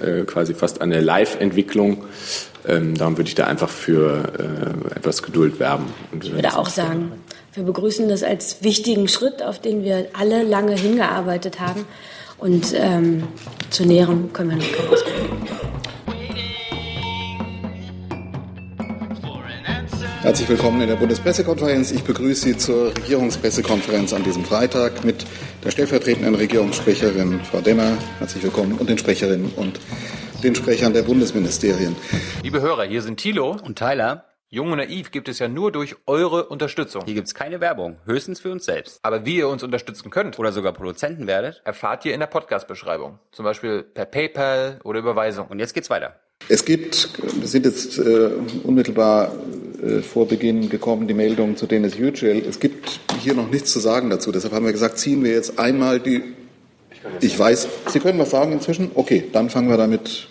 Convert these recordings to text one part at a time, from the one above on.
äh, quasi fast eine Live-Entwicklung. Ähm, darum würde ich da einfach für äh, etwas Geduld werben. ich würde auch sagen, wir begrüßen das als wichtigen Schritt, auf den wir alle lange hingearbeitet haben. Und ähm, zu Näherem können wir noch keine Auskunft Herzlich willkommen in der Bundespressekonferenz. Ich begrüße Sie zur Regierungspressekonferenz an diesem Freitag mit der stellvertretenden Regierungssprecherin Frau Demmer. Herzlich willkommen und den Sprecherinnen und den Sprechern der Bundesministerien. Liebe Hörer, hier sind Thilo und Tyler. Jung und naiv gibt es ja nur durch eure Unterstützung. Hier gibt es keine Werbung, höchstens für uns selbst. Aber wie ihr uns unterstützen könnt oder sogar Produzenten werdet, erfahrt ihr in der Podcast-Beschreibung. Zum Beispiel per PayPal oder Überweisung. Und jetzt geht's weiter. Es gibt, wir sind jetzt äh, unmittelbar äh, vor Beginn gekommen, die Meldung zu Dennis Yücel. Es gibt hier noch nichts zu sagen dazu. Deshalb haben wir gesagt, ziehen wir jetzt einmal die. Ich, ich weiß, Sie können was sagen inzwischen? Okay, dann fangen wir damit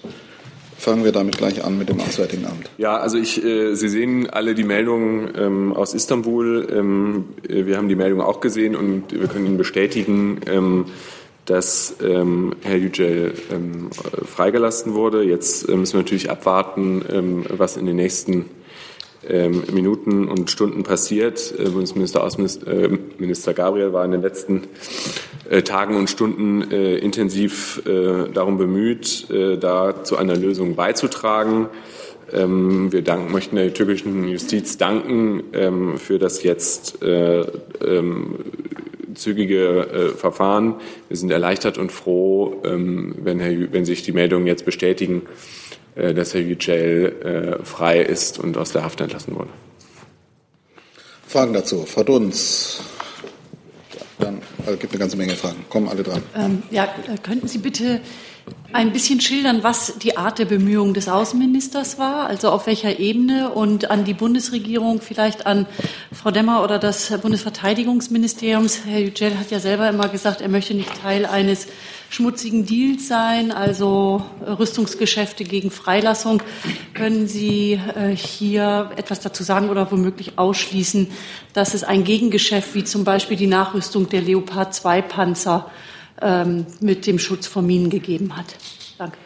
fangen wir damit gleich an mit dem Auswärtigen Amt. Ja, also ich, äh, Sie sehen alle die Meldungen ähm, aus Istanbul. Ähm, äh, wir haben die Meldung auch gesehen und wir können Ihnen bestätigen, ähm, dass ähm, Herr Yücel ähm, freigelassen wurde. Jetzt äh, müssen wir natürlich abwarten, ähm, was in den nächsten ähm, Minuten und Stunden passiert. Äh, Bundesminister Außenminister äh, Gabriel war in den letzten Tagen und Stunden intensiv darum bemüht, da zu einer Lösung beizutragen. Ähm, wir danken, möchten der türkischen Justiz danken für das jetzt zügige äh, Verfahren. Wir sind erleichtert und froh, ähm, wenn, Herr, wenn sich die Meldungen jetzt bestätigen, äh, dass Herr Yücel äh, frei ist und aus der Haft entlassen wurde. Fragen dazu. Frau Dunz. Dann also gibt eine ganze Menge Fragen. Kommen alle dran. Ähm, ja, äh, könnten Sie bitte ein bisschen schildern, was die Art der Bemühungen des Außenministers war, also auf welcher Ebene und an die Bundesregierung, vielleicht an Frau Demmer oder das Bundesverteidigungsministerium. Herr Yücel hat ja selber immer gesagt, er möchte nicht Teil eines schmutzigen Deals sein, also Rüstungsgeschäfte gegen Freilassung. Können Sie äh, hier etwas dazu sagen oder womöglich ausschließen, dass es ein Gegengeschäft wie zum Beispiel die Nachrüstung der Leopard 2 Panzer ähm, mit dem Schutz vor Minen gegeben hat. Danke.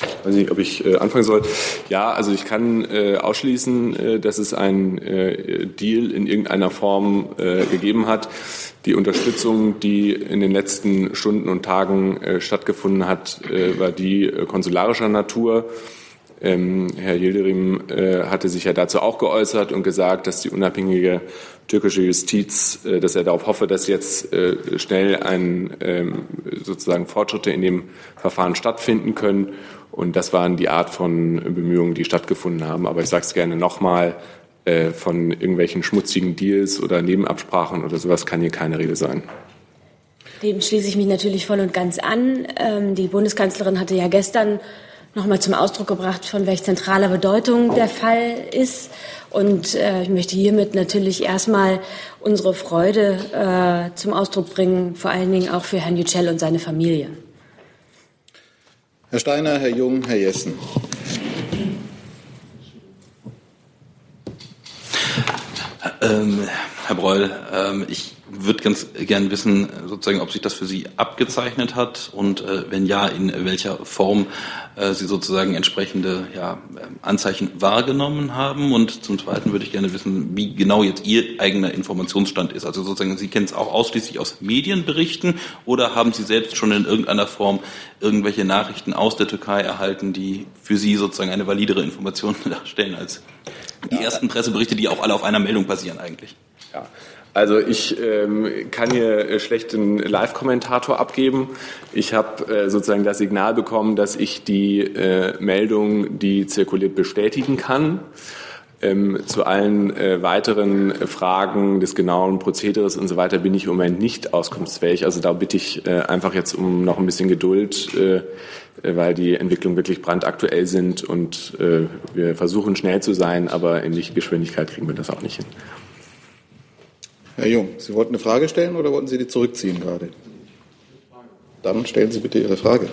Ich weiß nicht, ob ich äh, anfangen soll. Ja, also ich kann äh, ausschließen, äh, dass es einen äh, Deal in irgendeiner Form äh, gegeben hat. Die Unterstützung, die in den letzten Stunden und Tagen stattgefunden hat, war die konsularischer Natur. Ähm, Herr Yildirim äh, hatte sich ja dazu auch geäußert und gesagt, dass die unabhängige türkische Justiz, äh, dass er darauf hoffe, dass jetzt äh, schnell ein, ähm, sozusagen Fortschritte in dem Verfahren stattfinden können. Und das waren die Art von Bemühungen, die stattgefunden haben. Aber ich sage es gerne nochmal, äh, von irgendwelchen schmutzigen Deals oder Nebenabsprachen oder sowas kann hier keine Rede sein. Dem schließe ich mich natürlich voll und ganz an. Ähm, die Bundeskanzlerin hatte ja gestern nochmal zum Ausdruck gebracht, von welch zentraler Bedeutung der Fall ist. Und äh, ich möchte hiermit natürlich erstmal unsere Freude äh, zum Ausdruck bringen, vor allen Dingen auch für Herrn Yücel und seine Familie. Herr Steiner, Herr Jung, Herr Jessen. Ähm, Herr Breul, ähm, ich würde ganz gern wissen, sozusagen, ob sich das für Sie abgezeichnet hat und äh, wenn ja, in welcher Form äh, Sie sozusagen entsprechende ja, Anzeichen wahrgenommen haben. Und zum Zweiten würde ich gerne wissen, wie genau jetzt Ihr eigener Informationsstand ist. Also sozusagen, Sie kennen es auch ausschließlich aus Medienberichten oder haben Sie selbst schon in irgendeiner Form irgendwelche Nachrichten aus der Türkei erhalten, die für Sie sozusagen eine validere Information darstellen als die ja. ersten Presseberichte, die auch alle auf einer Meldung basieren eigentlich? Ja. Also ich ähm, kann hier äh, schlecht einen Live-Kommentator abgeben. Ich habe äh, sozusagen das Signal bekommen, dass ich die äh, Meldung, die zirkuliert, bestätigen kann. Ähm, zu allen äh, weiteren Fragen des genauen Prozederes und so weiter bin ich im Moment nicht auskunftsfähig. Also da bitte ich äh, einfach jetzt um noch ein bisschen Geduld, äh, weil die Entwicklungen wirklich brandaktuell sind und äh, wir versuchen schnell zu sein, aber in Lichtgeschwindigkeit kriegen wir das auch nicht hin. Herr Jung, Sie wollten eine Frage stellen oder wollten Sie die zurückziehen gerade? Dann stellen Sie bitte Ihre Frage.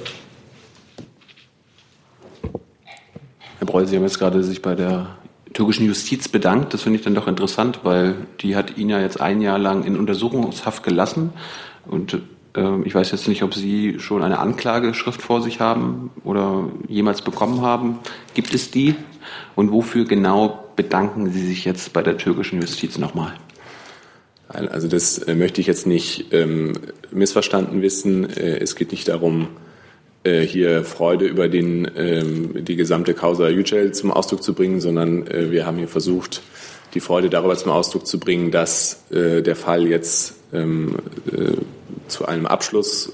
Herr Breul, Sie haben jetzt gerade sich bei der türkischen Justiz bedankt. Das finde ich dann doch interessant, weil die hat ihn ja jetzt ein Jahr lang in Untersuchungshaft gelassen. Und Ähm, ich weiß jetzt nicht, ob Sie schon eine Anklageschrift vor sich haben oder jemals bekommen haben. Gibt es die? Und wofür genau bedanken Sie sich jetzt bei der türkischen Justiz nochmal? Also das äh, möchte ich jetzt nicht ähm, missverstanden wissen. Äh, es geht nicht darum, äh, hier Freude über den, ähm, die gesamte Causa Yücel zum Ausdruck zu bringen, sondern äh, wir haben hier versucht, die Freude darüber zum Ausdruck zu bringen, dass äh, der Fall jetzt ähm, äh, zu einem Abschluss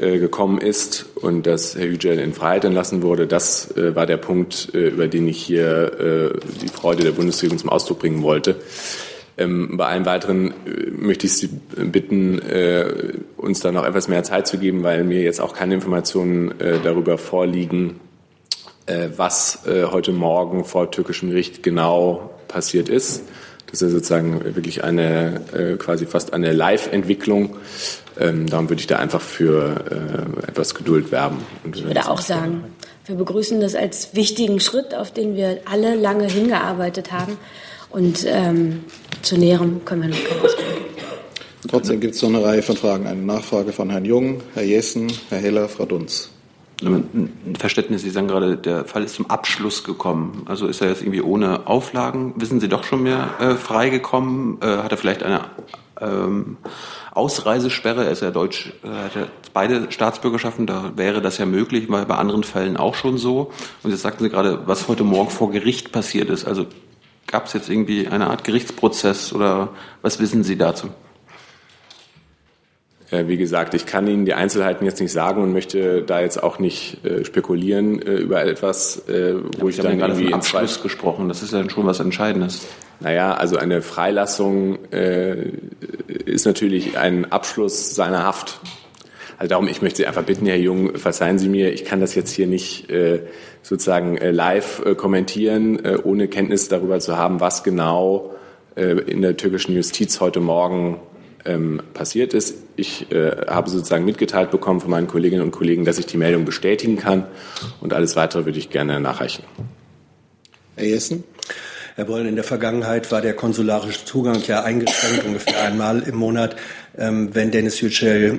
gekommen ist und dass Herr Yücel in Freiheit entlassen wurde. Das war der Punkt, über den ich hier die Freude der Bundesregierung zum Ausdruck bringen wollte. Ähm, bei allen weiteren äh, möchte ich Sie bitten, äh, uns da noch etwas mehr Zeit zu geben, weil mir jetzt auch keine Informationen äh, darüber vorliegen, äh, was äh, heute Morgen vor türkischem Gericht genau passiert ist. Das ist sozusagen wirklich eine äh, quasi fast eine Live-Entwicklung. Ähm, darum würde ich da einfach für etwas Geduld werben. ich würde auch sagen, wir begrüßen das als wichtigen Schritt, auf den wir alle lange hingearbeitet haben. Und ähm, zu Näherem können wir noch keine Auskunft Trotzdem gibt es noch eine Reihe von Fragen. Eine Nachfrage von Herrn Jung, Herr Jessen, Herr Heller, Frau Dunz. Ein Verständnis, Sie sagen gerade, der Fall ist zum Abschluss gekommen. Also ist er jetzt irgendwie ohne Auflagen, wissen Sie doch schon mehr, äh, freigekommen? Äh, hat er vielleicht eine ähm, Ausreisesperre? Er ist ja deutsch, äh, hat ja beide Staatsbürgerschaften, da wäre das ja möglich, weil bei anderen Fällen auch schon so. Und jetzt sagten Sie gerade, was heute Morgen vor Gericht passiert ist. Also Gab es jetzt irgendwie eine Art Gerichtsprozess oder was wissen Sie dazu? Wie gesagt, ich kann Ihnen die Einzelheiten jetzt nicht sagen und möchte da jetzt auch nicht äh, spekulieren äh, über etwas, äh, wo ich, ich dann gerade von Abschluss gesprochen. Das ist ja schon was Entscheidendes. Naja, also eine Freilassung äh, ist natürlich ein Abschluss seiner Haft. Also darum, ich möchte Sie einfach bitten, Herr Jung, verzeihen Sie mir, ich kann das jetzt hier nicht äh, sozusagen äh, live äh, kommentieren, äh, ohne Kenntnis darüber zu haben, was genau in der türkischen Justiz heute Morgen ähm, passiert ist. Ich habe sozusagen mitgeteilt bekommen von meinen Kolleginnen und Kollegen, dass ich die Meldung bestätigen kann und alles weitere würde ich gerne nachreichen. Herr Jessen? Herr Boll, in der Vergangenheit war der konsularische Zugang ja eingeschränkt, ungefähr einmal im Monat. Ähm, wenn Dennis Yücel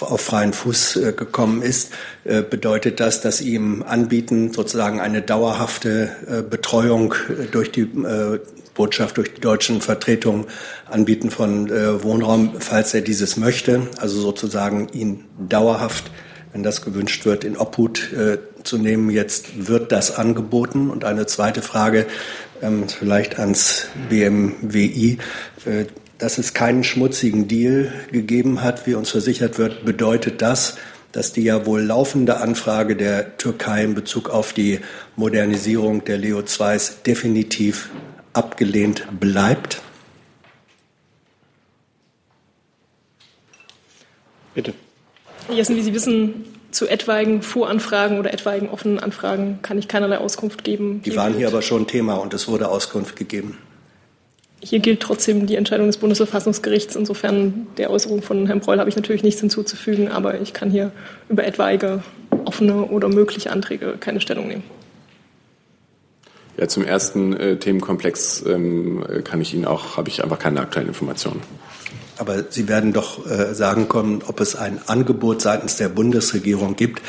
auf freien Fuß äh, gekommen ist, äh, bedeutet das, dass ihm anbieten, sozusagen eine dauerhafte äh, Betreuung durch die Botschaft, durch die deutschen Vertretungen anbieten von Wohnraum, falls er dieses möchte. Also sozusagen ihn dauerhaft, wenn das gewünscht wird, in Obhut zu nehmen. Jetzt wird das angeboten. Und eine zweite Frage, ähm, vielleicht ans BMWI dass es keinen schmutzigen Deal gegeben hat, wie uns versichert wird, bedeutet das, dass die ja wohl laufende Anfrage der Türkei in Bezug auf die Modernisierung der Leo 2s definitiv abgelehnt bleibt? Bitte. Jessen, wie Sie wissen, zu etwaigen Voranfragen oder etwaigen offenen Anfragen kann ich keinerlei Auskunft geben. Die waren hier aber schon Thema und es wurde Auskunft gegeben. Hier gilt trotzdem die Entscheidung des Bundesverfassungsgerichts. Insofern der Äußerung von Herrn Breul habe ich natürlich nichts hinzuzufügen, aber ich kann hier über etwaige offene oder mögliche Anträge keine Stellung nehmen. Ja, zum ersten äh, Themenkomplex ähm, kann ich Ihnen auch, habe ich einfach keine aktuellen Informationen. Aber Sie werden doch äh, sagen können, ob es ein Angebot seitens der Bundesregierung gibt,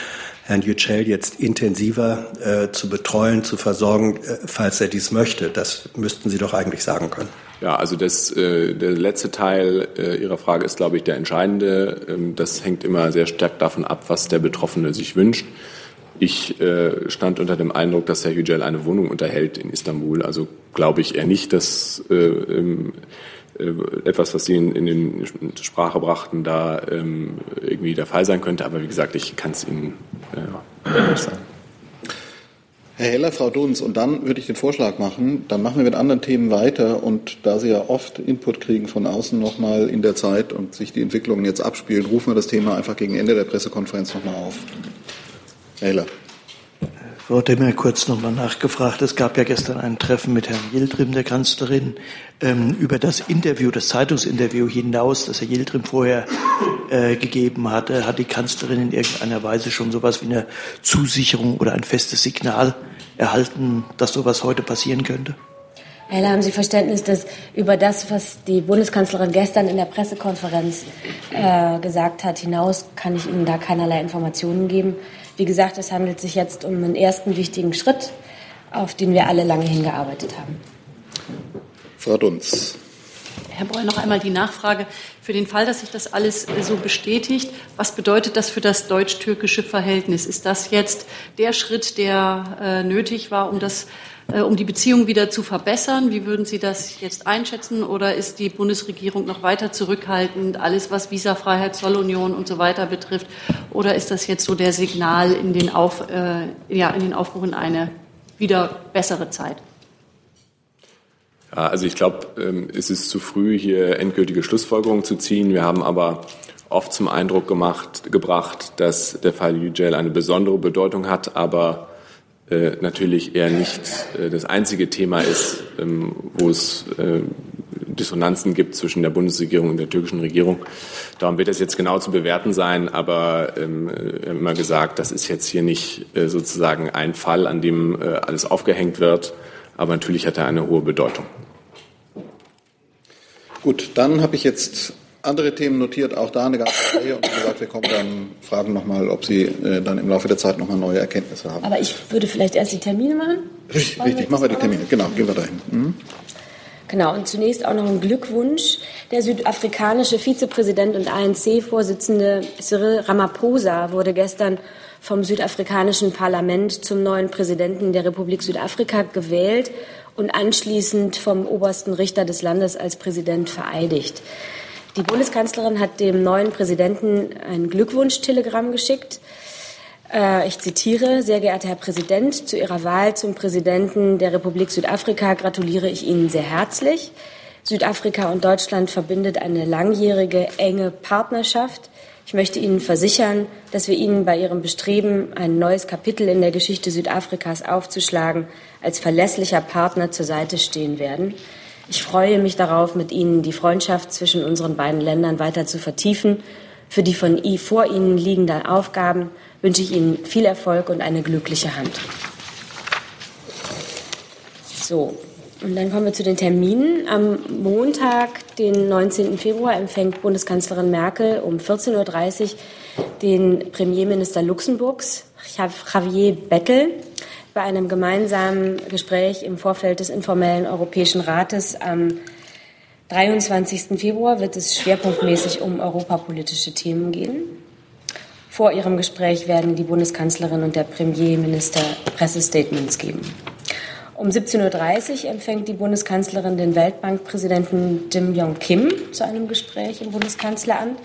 Herrn Yücel jetzt intensiver äh, zu betreuen, zu versorgen, äh, falls er dies möchte. Das müssten Sie doch eigentlich sagen können. Ja, also das, äh, der letzte Teil äh, Ihrer Frage ist, glaube ich, der entscheidende. Ähm, das hängt immer sehr stark davon ab, was der Betroffene sich wünscht. Ich äh, stand unter dem Eindruck, dass Herr Yücel eine Wohnung unterhält in Istanbul. Also glaube ich eher nicht, dass äh, ähm, äh, etwas, was Sie in, in den Sprache brachten, da ähm, irgendwie der Fall sein könnte. Aber wie gesagt, ich kann es Ihnen äh, nicht sagen. Herr Heller, Frau Dunz, und dann würde ich den Vorschlag machen, dann machen wir mit anderen Themen weiter und da Sie ja oft Input kriegen von außen nochmal in der Zeit und sich die Entwicklungen jetzt abspielen, rufen wir das Thema einfach gegen Ende der Pressekonferenz nochmal auf. Herr Heller. Frau Demmer kurz nochmal nachgefragt. Es gab ja gestern ein Treffen mit Herrn Yildirim, der Kanzlerin, ähm, über das Interview, das Zeitungsinterview hinaus, das Herr Yildirim vorher äh, gegeben hatte. Hat die Kanzlerin in irgendeiner Weise schon sowas wie eine Zusicherung oder ein festes Signal erhalten, dass sowas heute passieren könnte? Herr Heller, haben Sie Verständnis, dass über das, was die Bundeskanzlerin gestern in der Pressekonferenz äh, gesagt hat, hinaus kann ich Ihnen da keinerlei Informationen geben. Wie gesagt, es handelt sich jetzt um einen ersten wichtigen Schritt, auf den wir alle lange hingearbeitet haben. Frau Dunz. Herr Breul, noch einmal die Nachfrage. Für den Fall, dass sich das alles so bestätigt, was bedeutet das für das deutsch-türkische Verhältnis? Ist das jetzt der Schritt, der äh, nötig war, um, das, äh, um die Beziehung wieder zu verbessern? Wie würden Sie das jetzt einschätzen? Oder ist die Bundesregierung noch weiter zurückhaltend, alles was Visafreiheit, Zollunion und so weiter betrifft? Oder ist das jetzt so der Signal in den, Auf, äh, ja, in den Aufbruch in eine wieder bessere Zeit? Ja, also ich glaube, ähm, es ist zu früh, hier endgültige Schlussfolgerungen zu ziehen. Wir haben aber oft zum Eindruck gemacht, gebracht, dass der Fall Yücel eine besondere Bedeutung hat, aber natürlich eher nicht äh, das einzige Thema ist, ähm, wo es äh, Dissonanzen gibt zwischen der Bundesregierung und der türkischen Regierung. Darum wird es jetzt genau zu bewerten sein, aber ähm, immer gesagt, das ist jetzt hier nicht äh, sozusagen ein Fall, an dem äh, alles aufgehängt wird, aber natürlich hat er eine hohe Bedeutung. Gut, dann habe ich jetzt andere Themen notiert, auch da eine ganze Reihe. Und wie gesagt, wir kommen dann, fragen nochmal, ob Sie äh, dann im Laufe der Zeit nochmal neue Erkenntnisse haben. Aber ich würde vielleicht erst die Termine machen. Richtig, richtig machen wir die Termine. Genau, gehen wir dahin. Mhm. Genau, und zunächst auch noch ein Glückwunsch. Der südafrikanische Vizepräsident und ANC-Vorsitzende Cyril Ramaphosa wurde gestern vom südafrikanischen Parlament zum neuen Präsidenten der Republik Südafrika gewählt und anschließend vom obersten Richter des Landes als Präsident vereidigt. Die Bundeskanzlerin hat dem neuen Präsidenten ein Glückwunschtelegramm geschickt. Äh, ich zitiere, sehr geehrter Herr Präsident, zu Ihrer Wahl zum Präsidenten der Republik Südafrika gratuliere ich Ihnen sehr herzlich. Südafrika und Deutschland verbindet eine langjährige, enge Partnerschaft. Ich möchte Ihnen versichern, dass wir Ihnen bei Ihrem Bestreben, ein neues Kapitel in der Geschichte Südafrikas aufzuschlagen, als verlässlicher Partner zur Seite stehen werden. Ich freue mich darauf, mit Ihnen die Freundschaft zwischen unseren beiden Ländern weiter zu vertiefen. Für die von I vor Ihnen liegenden Aufgaben wünsche ich Ihnen viel Erfolg und eine glückliche Hand. So, und dann kommen wir zu den Terminen. Am Montag, den 19. Februar, empfängt Bundeskanzlerin Merkel um 14.30 Uhr den Premierminister Luxemburgs, Javier Bettel, bei einem gemeinsamen Gespräch im Vorfeld des informellen Europäischen Rates am 23. Februar wird es schwerpunktmäßig um europapolitische Themen gehen. Vor ihrem Gespräch werden die Bundeskanzlerin und der Premierminister Pressestatements geben. Um 17.30 Uhr empfängt die Bundeskanzlerin den Weltbankpräsidenten Jim Yong Kim zu einem Gespräch im Bundeskanzleramt.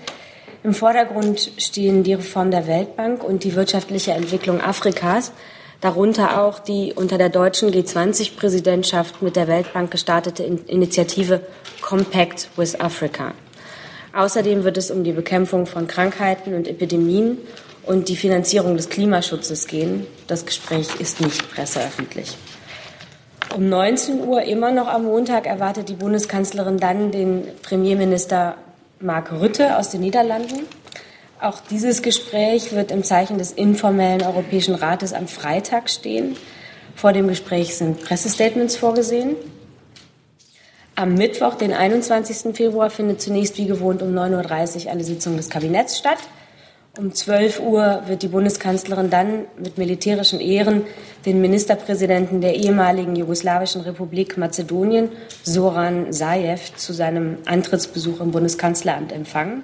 Im Vordergrund stehen die Reform der Weltbank und die wirtschaftliche Entwicklung Afrikas, darunter auch die unter der deutschen G20-Präsidentschaft mit der Weltbank gestartete Initiative Compact with Africa. Außerdem wird es um die Bekämpfung von Krankheiten und Epidemien und die Finanzierung des Klimaschutzes gehen. Das Gespräch ist nicht presseöffentlich. Um 19 Uhr, immer noch am Montag, erwartet die Bundeskanzlerin dann den Premierminister Mark Rutte aus den Niederlanden. Auch dieses Gespräch wird im Zeichen des informellen Europäischen Rates am Freitag stehen. Vor dem Gespräch sind Pressestatements vorgesehen. Am Mittwoch, den 21. Februar, findet zunächst wie gewohnt um 9.30 Uhr eine Sitzung des Kabinetts statt. Um 12 Uhr wird die Bundeskanzlerin dann mit militärischen Ehren den Ministerpräsidenten der ehemaligen jugoslawischen Republik Mazedonien, Soran Zaev, zu seinem Antrittsbesuch im Bundeskanzleramt empfangen.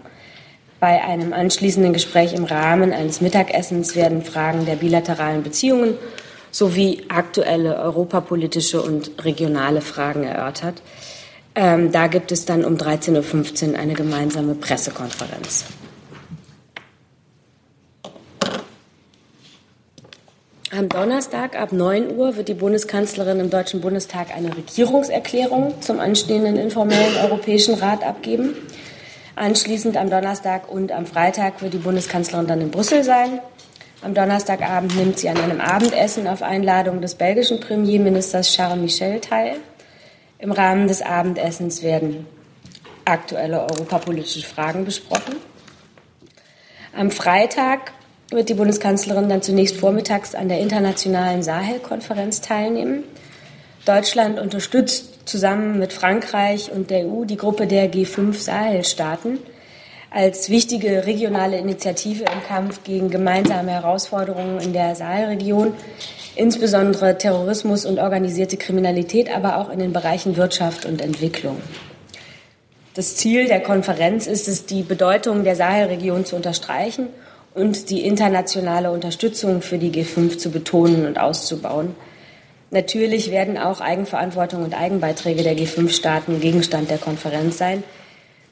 Bei einem anschließenden Gespräch im Rahmen eines Mittagessens werden Fragen der bilateralen Beziehungen sowie aktuelle europapolitische und regionale Fragen erörtert. Ähm, da gibt es dann um 13.15 Uhr eine gemeinsame Pressekonferenz. Am Donnerstag ab 9 Uhr wird die Bundeskanzlerin im Deutschen Bundestag eine Regierungserklärung zum anstehenden informellen Europäischen Rat abgeben. Anschließend am Donnerstag und am Freitag wird die Bundeskanzlerin dann in Brüssel sein. Am Donnerstagabend nimmt sie an einem Abendessen auf Einladung des belgischen Premierministers Charles Michel teil. Im Rahmen des Abendessens werden aktuelle europapolitische Fragen besprochen. Am Freitag wird die Bundeskanzlerin dann zunächst vormittags an der internationalen Sahel-Konferenz teilnehmen. Deutschland unterstützt zusammen mit Frankreich und der EU die Gruppe der G5 Sahelstaaten als wichtige regionale Initiative im Kampf gegen gemeinsame Herausforderungen in der Sahelregion, insbesondere Terrorismus und organisierte Kriminalität, aber auch in den Bereichen Wirtschaft und Entwicklung. Das Ziel der Konferenz ist es, die Bedeutung der Sahelregion zu unterstreichen und die internationale Unterstützung für die G5 zu betonen und auszubauen. Natürlich werden auch Eigenverantwortung und Eigenbeiträge der G5-Staaten Gegenstand der Konferenz sein.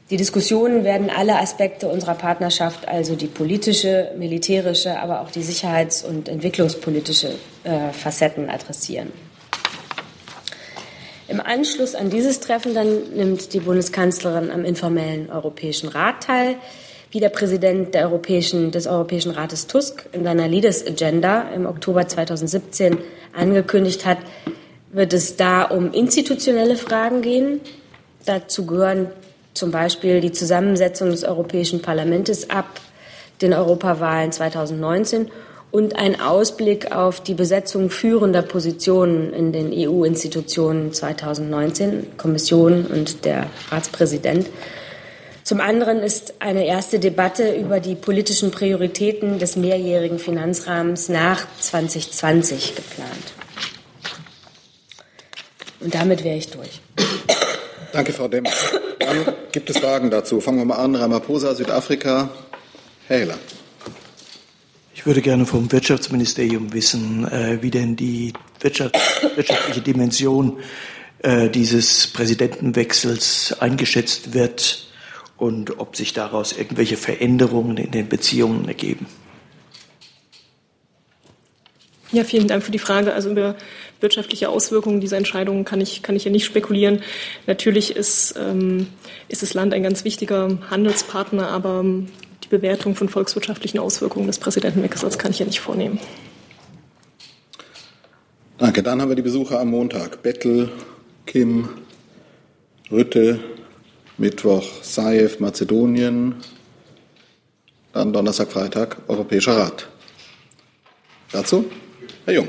Die Diskussionen werden alle Aspekte unserer Partnerschaft, also die politische, militärische, aber auch die sicherheits- und entwicklungspolitische äh, Facetten adressieren. Im Anschluss an dieses Treffen dann nimmt die Bundeskanzlerin am informellen Europäischen Rat teil. Wie der Präsident der Europäischen, des Europäischen Rates Tusk in seiner Leaders Agenda im Oktober 2017 angekündigt hat, wird es da um institutionelle Fragen gehen. Dazu gehören zum Beispiel die Zusammensetzung des Europäischen Parlaments ab den Europawahlen 2019 und ein Ausblick auf die Besetzung führender Positionen in den EU-Institutionen 2019, Kommission und der Ratspräsident. Zum anderen ist eine erste Debatte über die politischen Prioritäten des mehrjährigen Finanzrahmens nach 2020 geplant. Und damit wäre ich durch. Danke, Frau Demm. Dann gibt es Fragen dazu. Fangen wir mal an. Ramaphosa, Südafrika. Herr Heller. Ich würde gerne vom Wirtschaftsministerium wissen, äh, wie denn die Wirtschaft, wirtschaftliche Dimension äh, dieses Präsidentenwechsels eingeschätzt wird und ob sich daraus irgendwelche Veränderungen in den Beziehungen ergeben. Ja, vielen Dank für die Frage. Also über wirtschaftliche Auswirkungen dieser Entscheidungen kann ich, kann ich ja nicht spekulieren. Natürlich ist, ähm, ist das Land ein ganz wichtiger Handelspartner, aber die Bewertung von volkswirtschaftlichen Auswirkungen des Präsidentenwechsels kann ich ja nicht vornehmen. Danke. Dann haben wir die Besucher am Montag. Bettel, Kim, Rütte, Mittwoch Saev, Mazedonien, dann Donnerstag, Freitag Europäischer Rat. Dazu Herr Jung.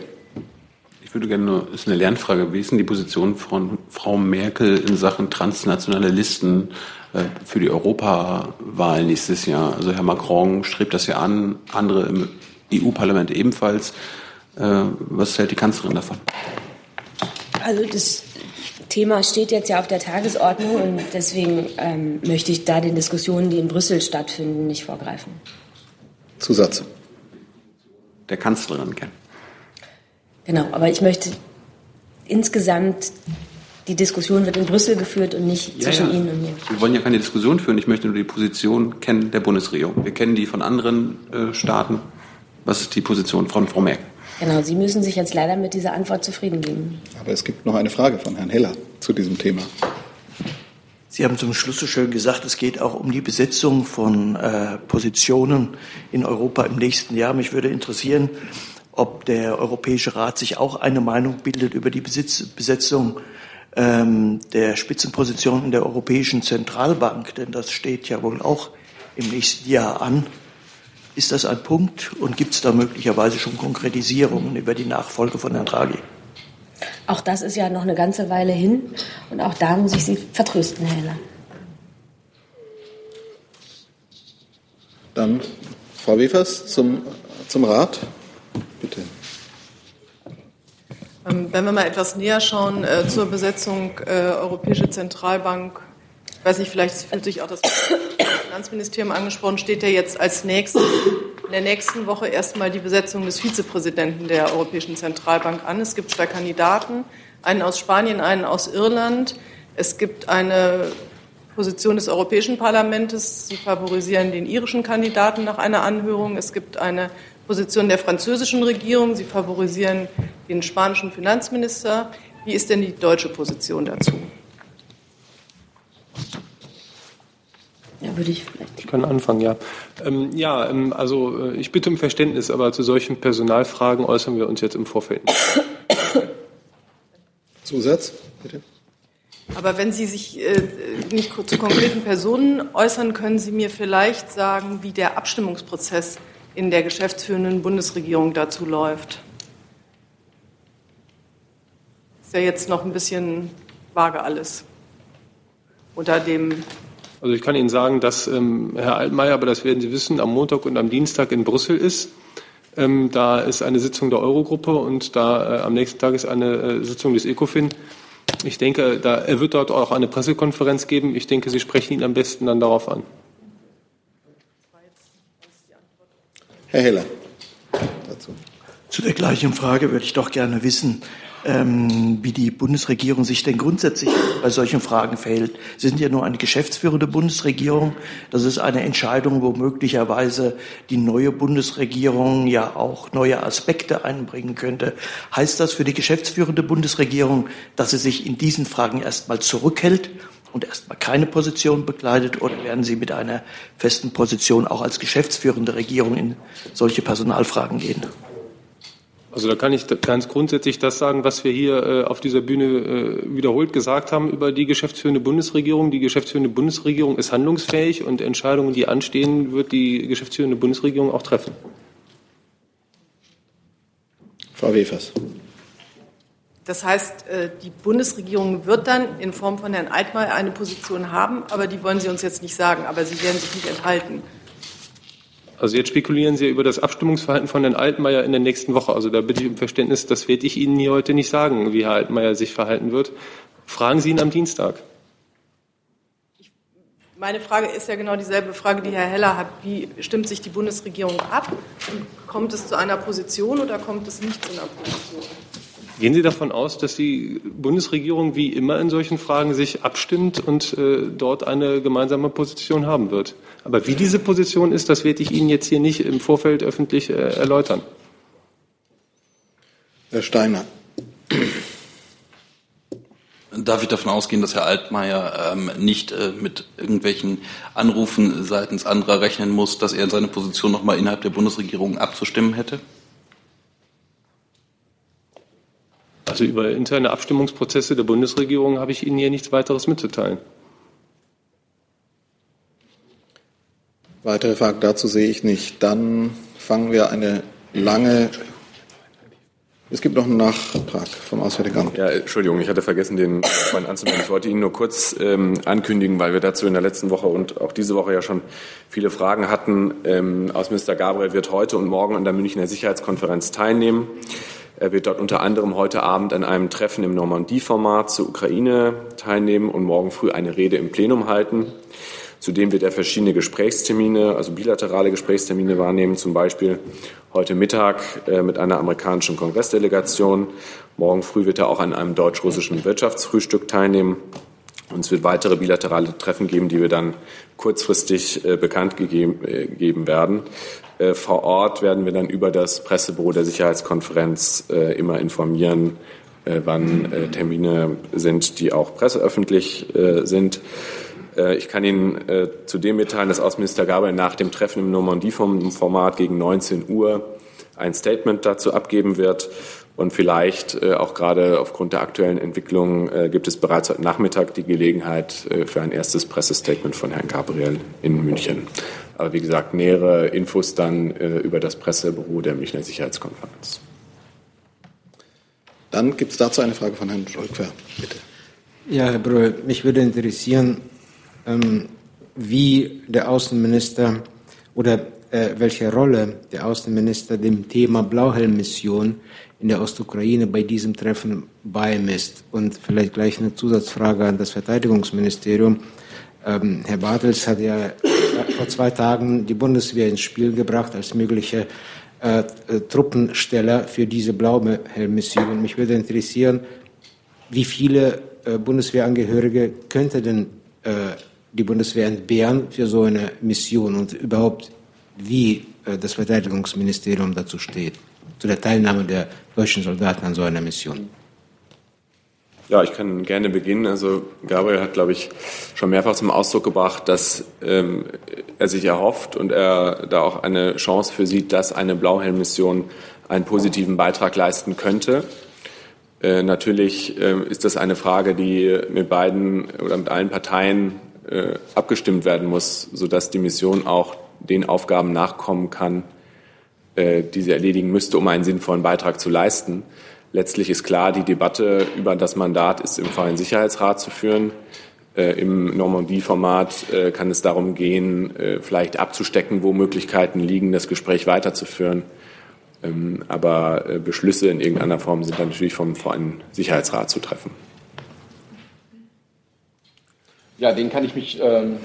Ich würde gerne nur, ist eine Lernfrage, wie ist denn die Position von Frau Merkel in Sachen transnationale Listen äh, für die Europawahl nächstes Jahr? Also Herr Macron strebt das ja an, andere im EU-Parlament ebenfalls. Äh, was hält die Kanzlerin davon? Also das Thema steht jetzt ja auf der Tagesordnung und deswegen ähm, möchte ich da den Diskussionen, die in Brüssel stattfinden, nicht vorgreifen. Zusatz. Der Kanzlerin kennen. Genau, aber ich möchte insgesamt, die Diskussion wird in Brüssel geführt und nicht ja, zwischen ja. Ihnen und mir. Wir wollen ja keine Diskussion führen, ich möchte nur die Position kennen der Bundesregierung. Wir kennen die von anderen äh, Staaten. Was ist die Position von Frau Merkel? Genau, Sie müssen sich jetzt leider mit dieser Antwort zufrieden geben. Aber es gibt noch eine Frage von Herrn Heller zu diesem Thema. Sie haben zum Schluss so schön gesagt, es geht auch um die Besetzung von äh, Positionen in Europa im nächsten Jahr. Mich würde interessieren, ob der Europäische Rat sich auch eine Meinung bildet über die Besitz, Besetzung ähm, der Spitzenposition in der Europäischen Zentralbank, denn das steht ja wohl auch im nächsten Jahr an. Ist das ein Punkt und gibt es da möglicherweise schon Konkretisierungen über die Nachfolge von Herrn Draghi? Auch das ist ja noch eine ganze Weile hin und auch da muss ich Sie vertrösten, Herr Heller. Dann Frau Wefers zum, zum Rat. Bitte. Ähm, wenn wir mal etwas näher schauen äh, zur Besetzung äh, Europäische Zentralbank, ich weiß nicht, vielleicht fühlt sich auch das Finanzministerium angesprochen, steht ja jetzt als nächstes in der nächsten Woche erstmal die Besetzung des Vizepräsidenten der Europäischen Zentralbank an. Es gibt zwei Kandidaten, einen aus Spanien, einen aus Irland. Es gibt eine Position des Europäischen Parlaments. Sie favorisieren den irischen Kandidaten nach einer Anhörung. Es gibt eine Position der französischen Regierung. Sie favorisieren den spanischen Finanzminister. Wie ist denn die deutsche Position dazu? Ja, würde ich vielleicht. Ich kann anfangen, ja. Ähm, ja, ähm, also äh, ich bitte um Verständnis, aber zu solchen Personalfragen äußern wir uns jetzt im Vorfeld Zusatz, bitte. Aber wenn Sie sich äh, nicht zu konkreten Personen äußern, können Sie mir vielleicht sagen, wie der Abstimmungsprozess in der geschäftsführenden Bundesregierung dazu läuft. Ist ja jetzt noch ein bisschen vage alles. Unter dem also ich kann Ihnen sagen, dass ähm, Herr Altmaier, aber das werden Sie wissen, am Montag und am Dienstag in Brüssel ist. Ähm, da ist eine Sitzung der Eurogruppe und da äh, am nächsten Tag ist eine äh, Sitzung des ECOFIN. Ich denke, da, er wird dort auch eine Pressekonferenz geben. Ich denke, Sie sprechen ihn am besten dann darauf an. Herr Heller. Dazu. Zu der gleichen Frage würde ich doch gerne wissen, ähm, wie die Bundesregierung sich denn grundsätzlich bei solchen Fragen verhält. Sie sind ja nur eine geschäftsführende Bundesregierung. Das ist eine Entscheidung, wo möglicherweise die neue Bundesregierung ja auch neue Aspekte einbringen könnte. Heißt das für die geschäftsführende Bundesregierung, dass sie sich in diesen Fragen erstmal zurückhält und erstmal keine Position bekleidet oder werden Sie mit einer festen Position auch als geschäftsführende Regierung in solche Personalfragen gehen? Also da kann ich ganz grundsätzlich das sagen, was wir hier äh, auf dieser Bühne äh, wiederholt gesagt haben über die geschäftsführende Bundesregierung. Die geschäftsführende Bundesregierung ist handlungsfähig und Entscheidungen, die anstehen, wird die geschäftsführende Bundesregierung auch treffen. Frau Wefers. Das heißt, äh, die Bundesregierung wird dann in Form von Herrn Altmaier eine Position haben, aber die wollen Sie uns jetzt nicht sagen, aber Sie werden sich nicht enthalten. Also jetzt spekulieren Sie über das Abstimmungsverhalten von Herrn Altmaier in der nächsten Woche. Also da bitte ich um Verständnis, das werde ich Ihnen hier heute nicht sagen, wie Herr Altmaier sich verhalten wird. Fragen Sie ihn am Dienstag. Meine Frage ist ja genau dieselbe Frage, die Herr Heller hat. Wie stimmt sich die Bundesregierung ab? Kommt es zu einer Position oder kommt es nicht zu einer Position? Gehen Sie davon aus, dass die Bundesregierung wie immer in solchen Fragen sich abstimmt und äh, dort eine gemeinsame Position haben wird? Aber wie diese Position ist, das werde ich Ihnen jetzt hier nicht im Vorfeld öffentlich äh, erläutern. Herr Steiner. Darf ich davon ausgehen, dass Herr Altmaier ähm, nicht äh, mit irgendwelchen Anrufen seitens anderer rechnen muss, dass er seine Position noch mal innerhalb der Bundesregierung abzustimmen hätte? Also über interne Abstimmungsprozesse der Bundesregierung habe ich Ihnen hier nichts weiteres mitzuteilen. Weitere Fragen dazu sehe ich nicht. Dann fangen wir eine lange. Es gibt noch einen Nachtrag vom Auswärtigen Amt. Ja, Entschuldigung, ich hatte vergessen, den Freund anzumelden. Ich wollte Ihnen nur kurz ähm, ankündigen, weil wir dazu in der letzten Woche und auch diese Woche ja schon viele Fragen hatten. Ähm, Außenminister Gabriel wird heute und morgen an der Münchner Sicherheitskonferenz teilnehmen. Er wird dort unter anderem heute Abend an einem Treffen im Normandie-Format zur Ukraine teilnehmen und morgen früh eine Rede im Plenum halten. Zudem wird er verschiedene Gesprächstermine, also bilaterale Gesprächstermine wahrnehmen, zum Beispiel heute Mittag äh, mit einer amerikanischen Kongressdelegation. Morgen früh wird er auch an einem deutsch-russischen Wirtschaftsfrühstück teilnehmen. Und es wird weitere bilaterale Treffen geben, die wir dann kurzfristig äh, bekannt gegeben, äh, werden. Äh, vor Ort werden wir dann über das Pressebüro der Sicherheitskonferenz äh, immer informieren, äh, wann Termine sind, die auch presseöffentlich sind. Ich kann Ihnen zudem mitteilen, dass Außenminister Gabriel nach dem Treffen im Normandie-Format gegen 19 Uhr ein Statement dazu abgeben wird. Und vielleicht äh, auch gerade aufgrund der aktuellen Entwicklung gibt es bereits heute Nachmittag die Gelegenheit für ein erstes Pressestatement von Herrn Gabriel in München. Aber wie gesagt, nähere Infos dann über das Pressebüro der Münchner Sicherheitskonferenz. Dann gibt es dazu eine Frage von Herrn Scholkwer, bitte. Ja, Herr Brühl, mich würde interessieren, ähm, wie der Außenminister oder äh, welche Rolle der Außenminister dem Thema Blauhelm-Mission in der Ostukraine bei diesem Treffen beimisst. Und vielleicht gleich eine Zusatzfrage an das Verteidigungsministerium. Ähm, Herr Bartels hat ja vor zwei Tagen die Bundeswehr ins Spiel gebracht als mögliche äh, äh, Truppensteller für diese Blauhelm-Mission. Mich würde interessieren, wie viele äh, Bundeswehrangehörige könnte denn äh, die Bundeswehr entbehren für so eine Mission und überhaupt, wie äh, das Verteidigungsministerium dazu steht, zu der Teilnahme der deutschen Soldaten an so einer Mission. Ja, ich kann gerne beginnen. Also Gabriel hat, glaube ich, schon mehrfach zum Ausdruck gebracht, dass ähm, er sich erhofft und er da auch eine Chance für sieht, dass eine Blauhelm-Mission einen positiven Beitrag leisten könnte. Äh, natürlich äh, ist das eine Frage, die mit beiden oder mit allen Parteien äh, abgestimmt werden muss, sodass die Mission auch den Aufgaben nachkommen kann, äh, die sie erledigen müsste, um einen sinnvollen Beitrag zu leisten. letztlich ist klar, die Debatte über das Mandat ist im Verein Sicherheitsrat zu führen. Äh, Im Normandie-Format äh, kann es darum gehen, vielleicht abzustecken, wo Möglichkeiten liegen, das Gespräch weiterzuführen. Ähm, aber Beschlüsse in irgendeiner Form sind dann natürlich vom Verein Sicherheitsrat zu treffen. Ja, den kann ich mich ähm,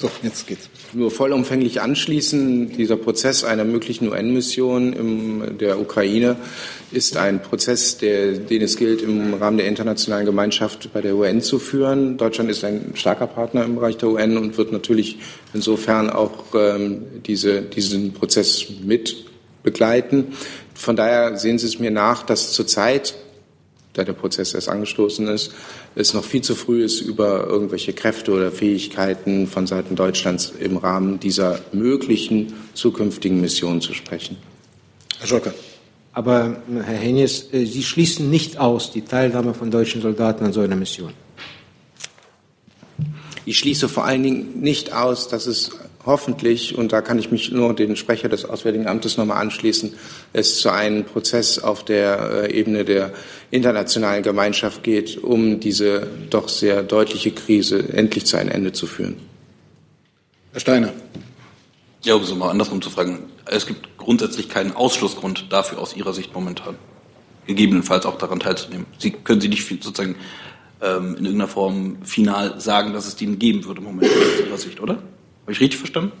so, jetzt geht's. nur vollumfänglich anschließen. Dieser Prozess einer möglichen UN-Mission in der Ukraine ist ein Prozess, der, den es gilt, im Rahmen der internationalen Gemeinschaft bei der UN zu führen. Deutschland ist ein starker Partner im Bereich der UN und wird natürlich insofern auch ähm, diese, diesen Prozess mit begleiten. Von daher sehen Sie es mir nach, dass zurzeit da der Prozess erst angestoßen ist, es noch viel zu früh ist, über irgendwelche Kräfte oder Fähigkeiten von Seiten Deutschlands im Rahmen dieser möglichen zukünftigen Mission zu sprechen. Herr Scholker. Aber Herr Henjes, äh, Sie schließen nicht aus die Teilnahme von deutschen Soldaten an so einer Mission. Ich schließe vor allen Dingen nicht aus, dass es hoffentlich, und da kann ich mich nur den Sprecher des Auswärtigen Amtes nochmal anschließen, es zu einem Prozess auf der äh, Ebene der internationalen Gemeinschaft geht, um diese doch sehr deutliche Krise endlich zu einem Ende zu führen. Herr Steiner. Ja, um es mal andersrum zu fragen. Es gibt grundsätzlich keinen Ausschlussgrund dafür aus Ihrer Sicht momentan, gegebenenfalls auch daran teilzunehmen. Sie können Sie nicht sozusagen ähm, in irgendeiner Form final sagen, dass es den geben würde momentan aus Ihrer Sicht, oder? Habe ich richtig verstanden?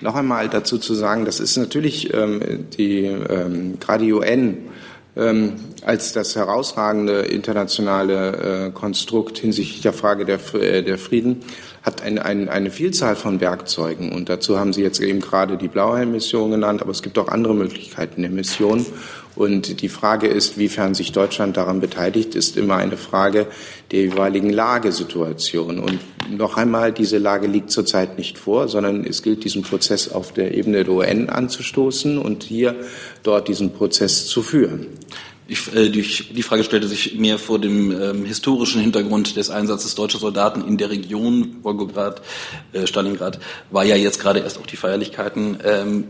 Noch einmal dazu zu sagen, das ist natürlich ähm, die ähm, gerade die UN ähm, als das herausragende internationale äh, Konstrukt hinsichtlich der Frage der, äh, der Frieden hat ein, ein, eine Vielzahl von Werkzeugen. Und dazu haben Sie jetzt eben gerade die Blauhelm-Mission genannt, aber es gibt auch andere Möglichkeiten der Mission. Und die Frage ist, wiefern sich Deutschland daran beteiligt, ist immer eine Frage der jeweiligen Lagesituation. Und noch einmal, diese Lage liegt zurzeit nicht vor, sondern es gilt, diesen Prozess auf der Ebene der UN anzustoßen und hier dort diesen Prozess zu führen. Ich, äh, die, Frage stellte sich mehr vor dem ähm, historischen Hintergrund des Einsatzes deutscher Soldaten in der Region Wolgograd, äh, Stalingrad, war ja jetzt gerade erst auch die Feierlichkeiten. Ähm,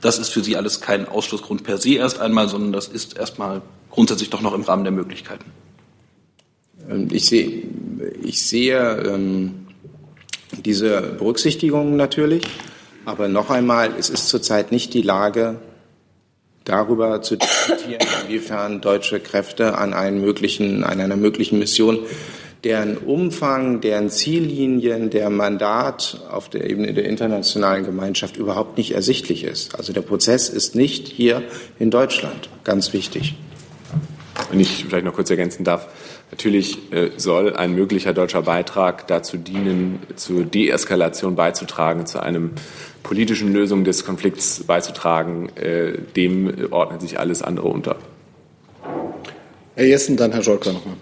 das ist für Sie alles kein Ausschlussgrund per se erst einmal, sondern das ist erstmal grundsätzlich doch noch im Rahmen der Möglichkeiten. Ähm, ich sehe, ich sehe ähm, diese Berücksichtigung natürlich, aber noch einmal, es ist zurzeit nicht die Lage, darüber zu diskutieren, inwiefern deutsche Kräfte an, möglichen, an einer möglichen Mission, deren Umfang, deren Ziellinien, der Mandat auf der Ebene der internationalen Gemeinschaft überhaupt nicht ersichtlich ist. Also der Prozess ist nicht hier in Deutschland. Ganz wichtig. Wenn ich vielleicht noch kurz ergänzen darf. Natürlich äh, soll ein möglicher deutscher Beitrag dazu dienen, zur Deeskalation beizutragen, zu einem politischen Lösung des Konflikts beizutragen. Äh, dem ordnet sich alles andere unter. Herr Jessen, dann Herr Scholker nochmal.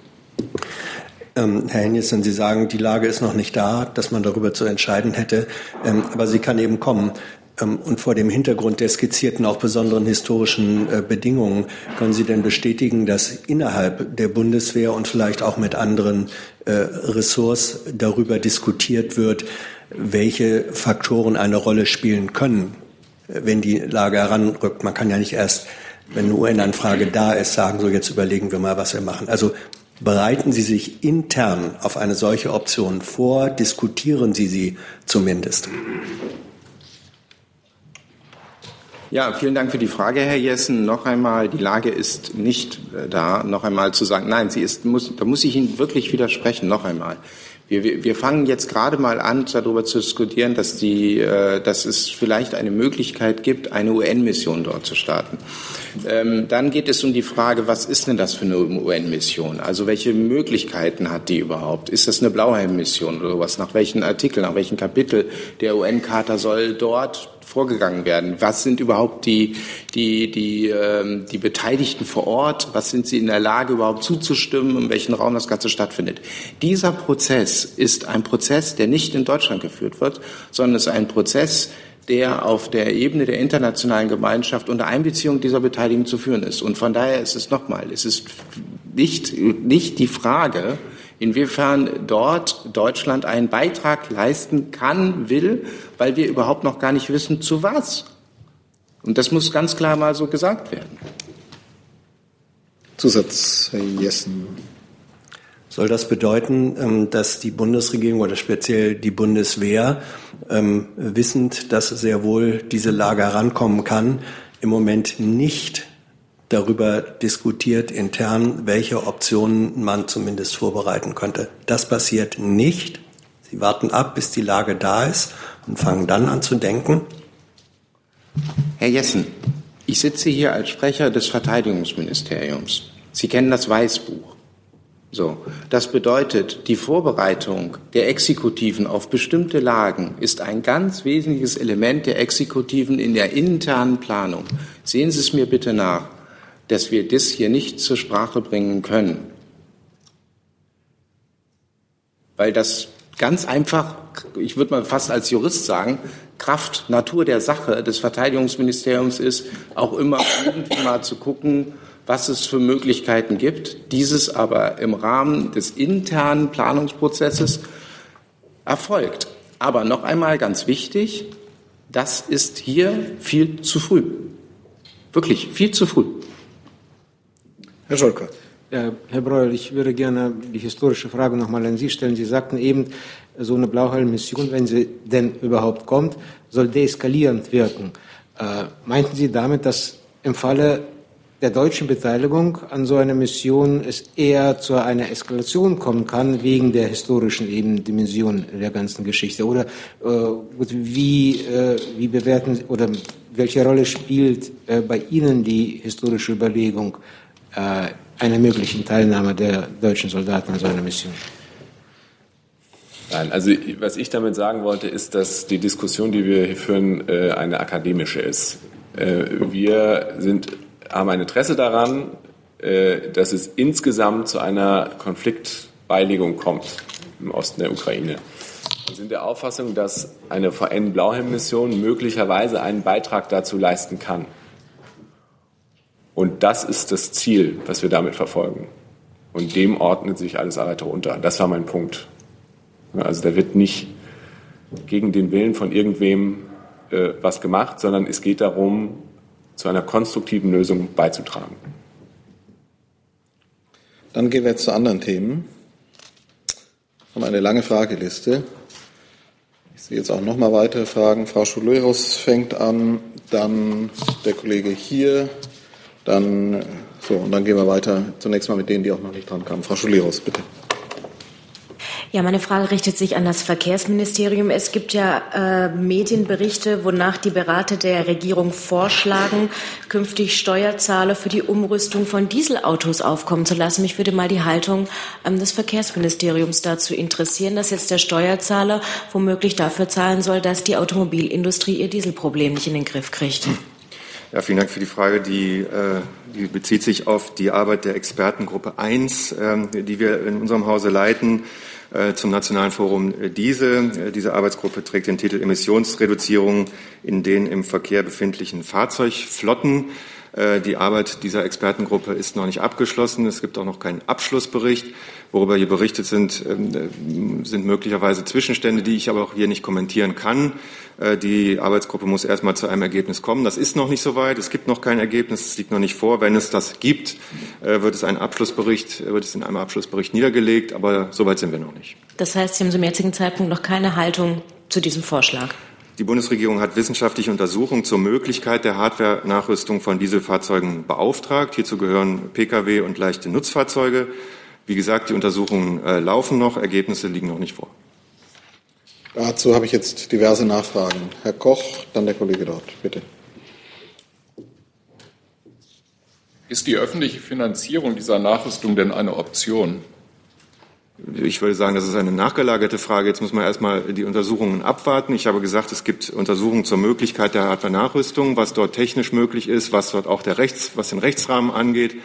Ähm, Herr Hennissen, Sie sagen, die Lage ist noch nicht da, dass man darüber zu entscheiden hätte, ähm, aber sie kann eben kommen. Ähm, und vor dem Hintergrund der skizzierten, auch besonderen historischen äh, Bedingungen, können Sie denn bestätigen, dass innerhalb der Bundeswehr und vielleicht auch mit anderen äh, Ressorts darüber diskutiert wird, welche Faktoren eine Rolle spielen können, wenn die Lage heranrückt? Man kann ja nicht erst, wenn eine UN-Anfrage da ist, sagen, so jetzt überlegen wir mal, was wir machen. Also bereiten Sie sich intern auf eine solche Option vor, diskutieren Sie sie zumindest. Ja, vielen Dank für die Frage, Herr Jessen. Noch einmal, die Lage ist nicht äh, da, noch einmal zu sagen, nein, sie ist, muss, da muss ich Ihnen wirklich widersprechen, noch einmal. Wir, wir, fangen jetzt gerade mal an, darüber zu diskutieren, dass, die, äh, dass es vielleicht eine Möglichkeit gibt, eine UN-Mission dort zu starten. Ähm, dann geht es um die Frage, was ist denn das für eine UN-Mission? Also welche Möglichkeiten hat die überhaupt? Ist das eine Blauhelm-Mission oder sowas? Nach welchen Artikeln, nach welchen Kapitel der UN-Charta soll dort vorgegangen werden? Was sind überhaupt die, die, die, ähm, die Beteiligten vor Ort? Was sind sie in der Lage, überhaupt zuzustimmen, in welchem Raum das Ganze stattfindet? Dieser Prozess ist ein Prozess, der nicht in Deutschland geführt wird, sondern es ist ein Prozess, der auf der Ebene der internationalen Gemeinschaft unter Einbeziehung dieser Beteiligten zu führen ist. Und von daher ist es nochmal, es ist nicht, nicht die Frage, inwiefern dort Deutschland einen Beitrag leisten kann, will, weil wir überhaupt noch gar nicht wissen, zu was. Und das muss ganz klar mal so gesagt werden. Zusatz, Herr Jessen. Soll das bedeuten, ähm, dass die Bundesregierung oder speziell die Bundeswehr, ähm, wissend, dass sehr wohl diese Lage herankommen kann, im Moment nicht darüber diskutiert intern, welche Optionen man zumindest vorbereiten könnte? Das passiert nicht. Sie warten ab, bis die Lage da ist und fangen dann an zu denken. Herr Jessen, ich sitze hier als Sprecher des Verteidigungsministeriums. Sie kennen das Weißbuch. So, das bedeutet, die Vorbereitung der Exekutiven auf bestimmte Lagen ist ein ganz wesentliches Element der Exekutiven in der internen Planung. Sehen Sie es mir bitte nach, dass wir das hier nicht zur Sprache bringen können. Weil das ganz einfach, ich würde mal fast als Jurist sagen, Kraft, Natur der Sache des Verteidigungsministeriums ist, auch immer irgendwie mal zu gucken, was es für Möglichkeiten gibt, dieses aber im Rahmen des internen Planungsprozesses erfolgt. Aber noch einmal ganz wichtig, das ist hier viel zu früh. Wirklich viel zu früh. Herr Scholker. Ja, Herr Breuer, ich würde gerne die historische Frage noch mal an Sie stellen. Sie sagten eben, so eine Blauhelm-Mission, wenn sie denn überhaupt kommt, soll deeskalierend wirken. Äh, meinten Sie damit, dass im Falle der deutschen Beteiligung an so einer Mission es eher zu einer Eskalation kommen kann, wegen der historischen eben Dimension der ganzen Geschichte? Oder äh, wie, äh, wie bewerten oder welche Rolle spielt äh, bei Ihnen die historische Überlegung äh, einer möglichen Teilnahme der deutschen Soldaten an so einer Mission? Nein, also was ich damit sagen wollte, ist, dass die Diskussion, die wir hier führen, äh, eine akademische ist. Äh, wir sind haben ein Interesse daran, äh, dass es insgesamt zu einer Konfliktbeilegung kommt im Osten der Ukraine. Wir sind der Auffassung, dass eine VN-Blauhelm-Mission möglicherweise einen Beitrag dazu leisten kann. Und das ist das Ziel, was wir damit verfolgen. Und dem ordnet sich alles weitere unter. Das war mein Punkt. Also da wird nicht gegen den Willen von irgendwem äh, was gemacht, sondern es geht darum, zu einer konstruktiven Lösung beizutragen. Dann gehen wir jetzt zu anderen Themen. Wir haben eine lange Frageliste. Ich sehe jetzt auch noch mal weitere Fragen. Frau Schuleros fängt an, dann der Kollege hier, dann so und dann gehen wir weiter. Zunächst mal mit denen, die auch noch nicht dran kamen. Frau Schuleros, bitte. Ja, meine Frage richtet sich an das Verkehrsministerium. Es gibt ja äh, Medienberichte, wonach die Berater der Regierung vorschlagen, künftig Steuerzahler für die Umrüstung von Dieselautos aufkommen zu lassen. Mich würde mal die Haltung ähm, des Verkehrsministeriums dazu interessieren, dass jetzt der Steuerzahler womöglich dafür zahlen soll, dass die Automobilindustrie ihr Dieselproblem nicht in den Griff kriegt. Ja, vielen Dank für die Frage. Die, äh, die bezieht sich auf die Arbeit der Expertengruppe 1, äh, die wir in unserem Hause leiten. Äh, zum Nationalen Forum Diesel. Äh, diese Arbeitsgruppe trägt den Titel Emissionsreduzierung in den im Verkehr befindlichen Fahrzeugflotten. Äh, die Arbeit dieser Expertengruppe ist noch nicht abgeschlossen. Es gibt auch noch keinen Abschlussbericht. Worüber hier berichtet sind, ähm, sind möglicherweise Zwischenstände, die ich aber auch hier nicht kommentieren kann. Die Arbeitsgruppe muss erst mal zu einem Ergebnis kommen. Das ist noch nicht so weit. Es gibt noch kein Ergebnis. Es liegt noch nicht vor. Wenn es das gibt, wird es einen Abschlussbericht, wird es in einem Abschlussbericht niedergelegt. Aber so weit sind wir noch nicht. Das heißt, Sie haben zum jetzigen Zeitpunkt noch keine Haltung zu diesem Vorschlag? Die Bundesregierung hat wissenschaftliche Untersuchungen zur Möglichkeit der Hardware-Nachrüstung von Dieselfahrzeugen beauftragt. Hierzu gehören Pkw und leichte Nutzfahrzeuge. Wie gesagt, die Untersuchungen äh, laufen noch, Ergebnisse liegen noch nicht vor. Dazu habe ich jetzt diverse Nachfragen. Herr Koch, dann der Kollege dort, bitte. Ist die öffentliche Finanzierung dieser Nachrüstung denn eine Option? Ich würde sagen, das ist eine nachgelagerte Frage. Jetzt muss man erstmal die Untersuchungen abwarten. Ich habe gesagt, es gibt Untersuchungen zur Möglichkeit der Hardware-Nachrüstung, was dort technisch möglich ist, was dort auch der Rechts, was den Rechtsrahmen angeht.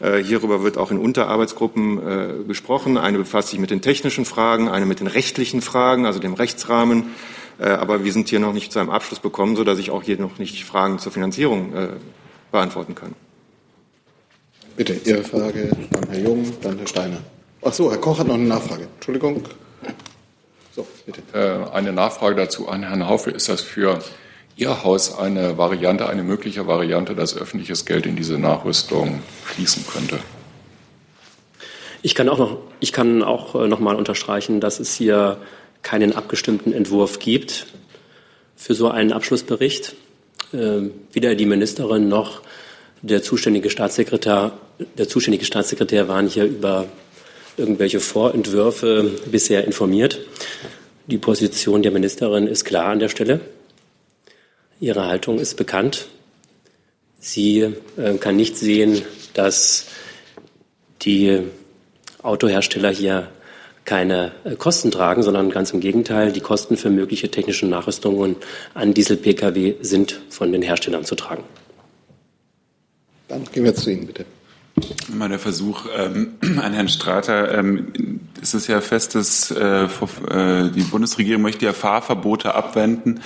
Äh, hierüber wird auch in Unterarbeitsgruppen äh, gesprochen. Eine befasst sich mit den technischen Fragen, eine mit den rechtlichen Fragen, also dem Rechtsrahmen. Äh, aber wir sind hier noch nicht zu einem Abschluss bekommen, sodass ich auch hier noch nicht Fragen zur Finanzierung beantworten kann. Bitte, Ihre Frage, dann Herr Jung, dann Herr Steiner. Ach so, Herr Koch hat noch eine Nachfrage. Entschuldigung. So, bitte. Äh, eine Nachfrage dazu an Herrn Haufe. Ist das für Ihr Haus eine Variante, eine mögliche Variante, dass öffentliches Geld in diese Nachrüstung fließen könnte? Ich kann auch noch, ich kann auch äh, noch mal unterstreichen, dass es hier keinen abgestimmten Entwurf gibt für so einen Abschlussbericht. Ähm, weder die Ministerin noch der zuständige Staatssekretär, der zuständige Staatssekretär waren hier über irgendwelche Vorentwürfe bisher informiert. Die Position der Ministerin ist klar an der Stelle. Ihre Haltung ist bekannt. Sie äh, kann nicht sehen, dass die Autohersteller hier keine äh, Kosten tragen, sondern ganz im Gegenteil, die Kosten für mögliche technische Nachrüstungen an Diesel-Pkw sind von den Herstellern zu tragen. Dann gehen wir zu Ihnen, bitte. Mal der Versuch ähm, an Herrn Strater. Ähm, es ist ja fest, dass äh, äh, die Bundesregierung möchte ja Fahrverbote abwenden.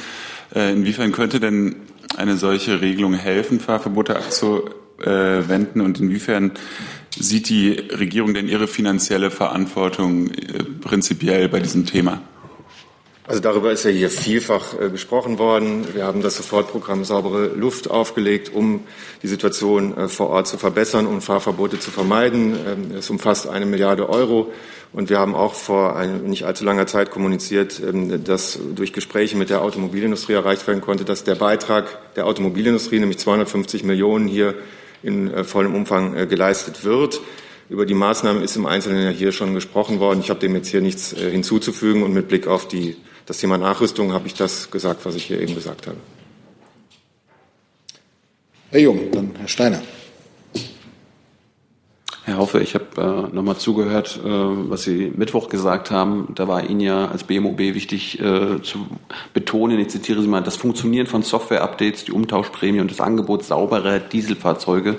Äh, inwiefern könnte denn eine solche Regelung helfen, Fahrverbote abzuwenden? Und inwiefern sieht die Regierung denn ihre finanzielle Verantwortung äh, prinzipiell bei diesem Thema? Also darüber ist ja hier vielfach äh, gesprochen worden. Wir haben das Sofortprogramm Saubere Luft aufgelegt, um die Situation äh, vor Ort zu verbessern und Fahrverbote zu vermeiden. Ähm, es umfasst eine Milliarde Euro. Und wir haben auch vor ein, nicht allzu langer Zeit kommuniziert, ähm, dass durch Gespräche mit der Automobilindustrie erreicht werden konnte, dass der Beitrag der Automobilindustrie, nämlich 250 Millionen, hier in äh, vollem Umfang äh, geleistet wird. Über die Maßnahmen ist im Einzelnen ja hier schon gesprochen worden. Ich habe dem jetzt hier nichts äh, hinzuzufügen und mit Blick auf die das Thema Nachrüstung habe ich das gesagt, was ich hier eben gesagt habe. Herr Jung, dann Herr Steiner. Herr Haufe, ich habe äh, nochmal zugehört, äh, was Sie Mittwoch gesagt haben. Da war Ihnen ja als BMOB wichtig äh, zu betonen, ich zitiere Sie mal, das Funktionieren von Software-Updates, die Umtauschprämie und das Angebot sauberer Dieselfahrzeuge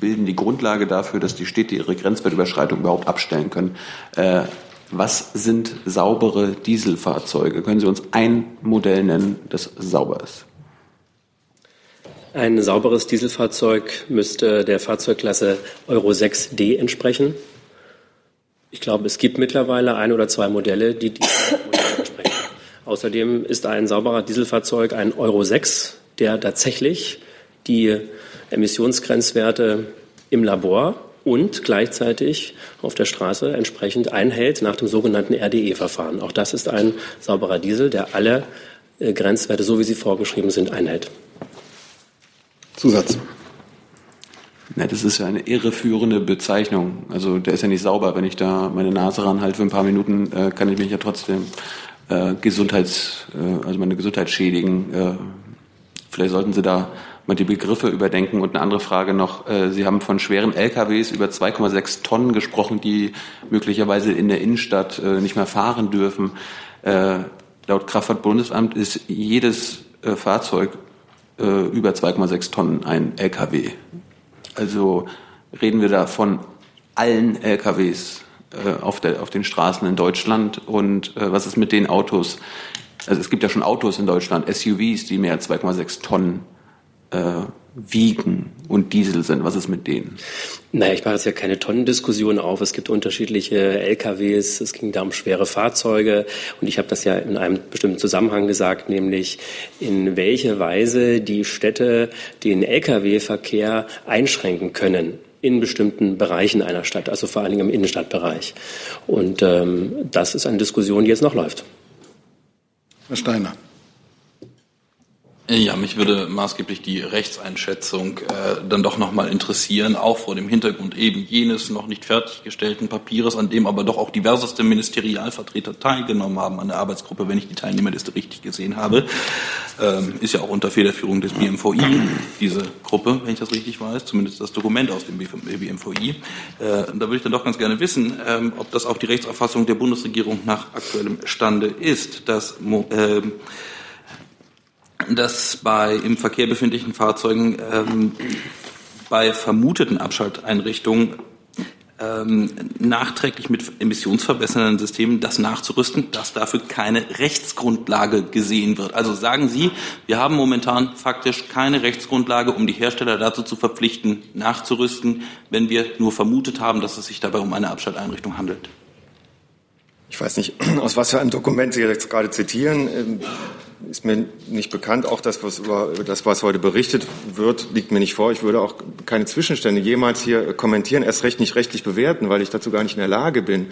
bilden die Grundlage dafür, dass die Städte ihre Grenzwertüberschreitung überhaupt abstellen können. Äh, was sind saubere Dieselfahrzeuge? Können Sie uns ein Modell nennen, das sauber ist? Ein sauberes Dieselfahrzeug müsste der Fahrzeugklasse Euro 6d entsprechen. Ich glaube, es gibt mittlerweile ein oder zwei Modelle, die diese Modelle entsprechen. Außerdem ist ein sauberer Dieselfahrzeug ein Euro 6, der tatsächlich die Emissionsgrenzwerte im Labor und gleichzeitig auf der Straße entsprechend einhält nach dem sogenannten RDE-Verfahren. Auch das ist ein sauberer Diesel, der alle äh, Grenzwerte, so wie sie vorgeschrieben sind, einhält. Zusatz. Na, das ist ja eine irreführende Bezeichnung. Also der ist ja nicht sauber. Wenn ich da meine Nase ranhalte für ein paar Minuten, äh, kann ich mich ja trotzdem äh, Gesundheits, äh, also meine Gesundheit schädigen. Äh, vielleicht sollten Sie da mal die Begriffe überdenken. Und eine andere Frage noch. Äh, Sie haben von schweren LKWs über 2,6 Tonnen gesprochen, die möglicherweise in der Innenstadt äh, nicht mehr fahren dürfen. Äh, laut Kraftfahrtbundesamt ist jedes Fahrzeug über 2,6 Tonnen ein LKW. Also reden wir da von allen LKWs auf, der, auf den Straßen in Deutschland. Und was ist mit den Autos? Also es gibt ja schon Autos in Deutschland, SUVs, die mehr als 2,6 Tonnen äh, wiegen und Diesel sind. Was ist mit denen? Naja, ich mache jetzt ja keine Tonnendiskussion auf. Es gibt unterschiedliche LKWs, es ging da um schwere Fahrzeuge und ich habe das ja in einem bestimmten Zusammenhang gesagt, nämlich in welche Weise die Städte den Lkw-Verkehr einschränken können in bestimmten Bereichen einer Stadt, also vor allen Dingen im Innenstadtbereich. Und ähm, das ist eine Diskussion, die jetzt noch läuft. Herr Steiner. Ja, mich würde maßgeblich die Rechtseinschätzung äh, dann doch nochmal interessieren, auch vor dem Hintergrund eben jenes noch nicht fertiggestellten Papieres, an dem aber doch auch diverseste Ministerialvertreter teilgenommen haben an der Arbeitsgruppe, wenn ich die Teilnehmerliste richtig gesehen habe. Ähm, ist ja auch unter Federführung des BMVI diese Gruppe, wenn ich das richtig weiß, zumindest das Dokument aus dem BMVI. Äh, da würde ich dann doch ganz gerne wissen, ähm, ob das auch die Rechtsauffassung der Bundesregierung nach aktuellem Stande ist, dass äh, dass bei im Verkehr befindlichen Fahrzeugen ähm, bei vermuteten Abschalteinrichtungen ähm, nachträglich mit emissionsverbessernden Systemen das nachzurüsten, dass dafür keine Rechtsgrundlage gesehen wird. Also sagen Sie, wir haben momentan faktisch keine Rechtsgrundlage, um die Hersteller dazu zu verpflichten, nachzurüsten, wenn wir nur vermutet haben, dass es sich dabei um eine Abschalteinrichtung handelt. Ich weiß nicht, aus was für einem Dokument Sie jetzt gerade zitieren. Ist mir nicht bekannt. Auch das, was über das, was heute berichtet wird, liegt mir nicht vor. Ich würde auch keine Zwischenstände jemals hier kommentieren, erst recht nicht rechtlich bewerten, weil ich dazu gar nicht in der Lage bin.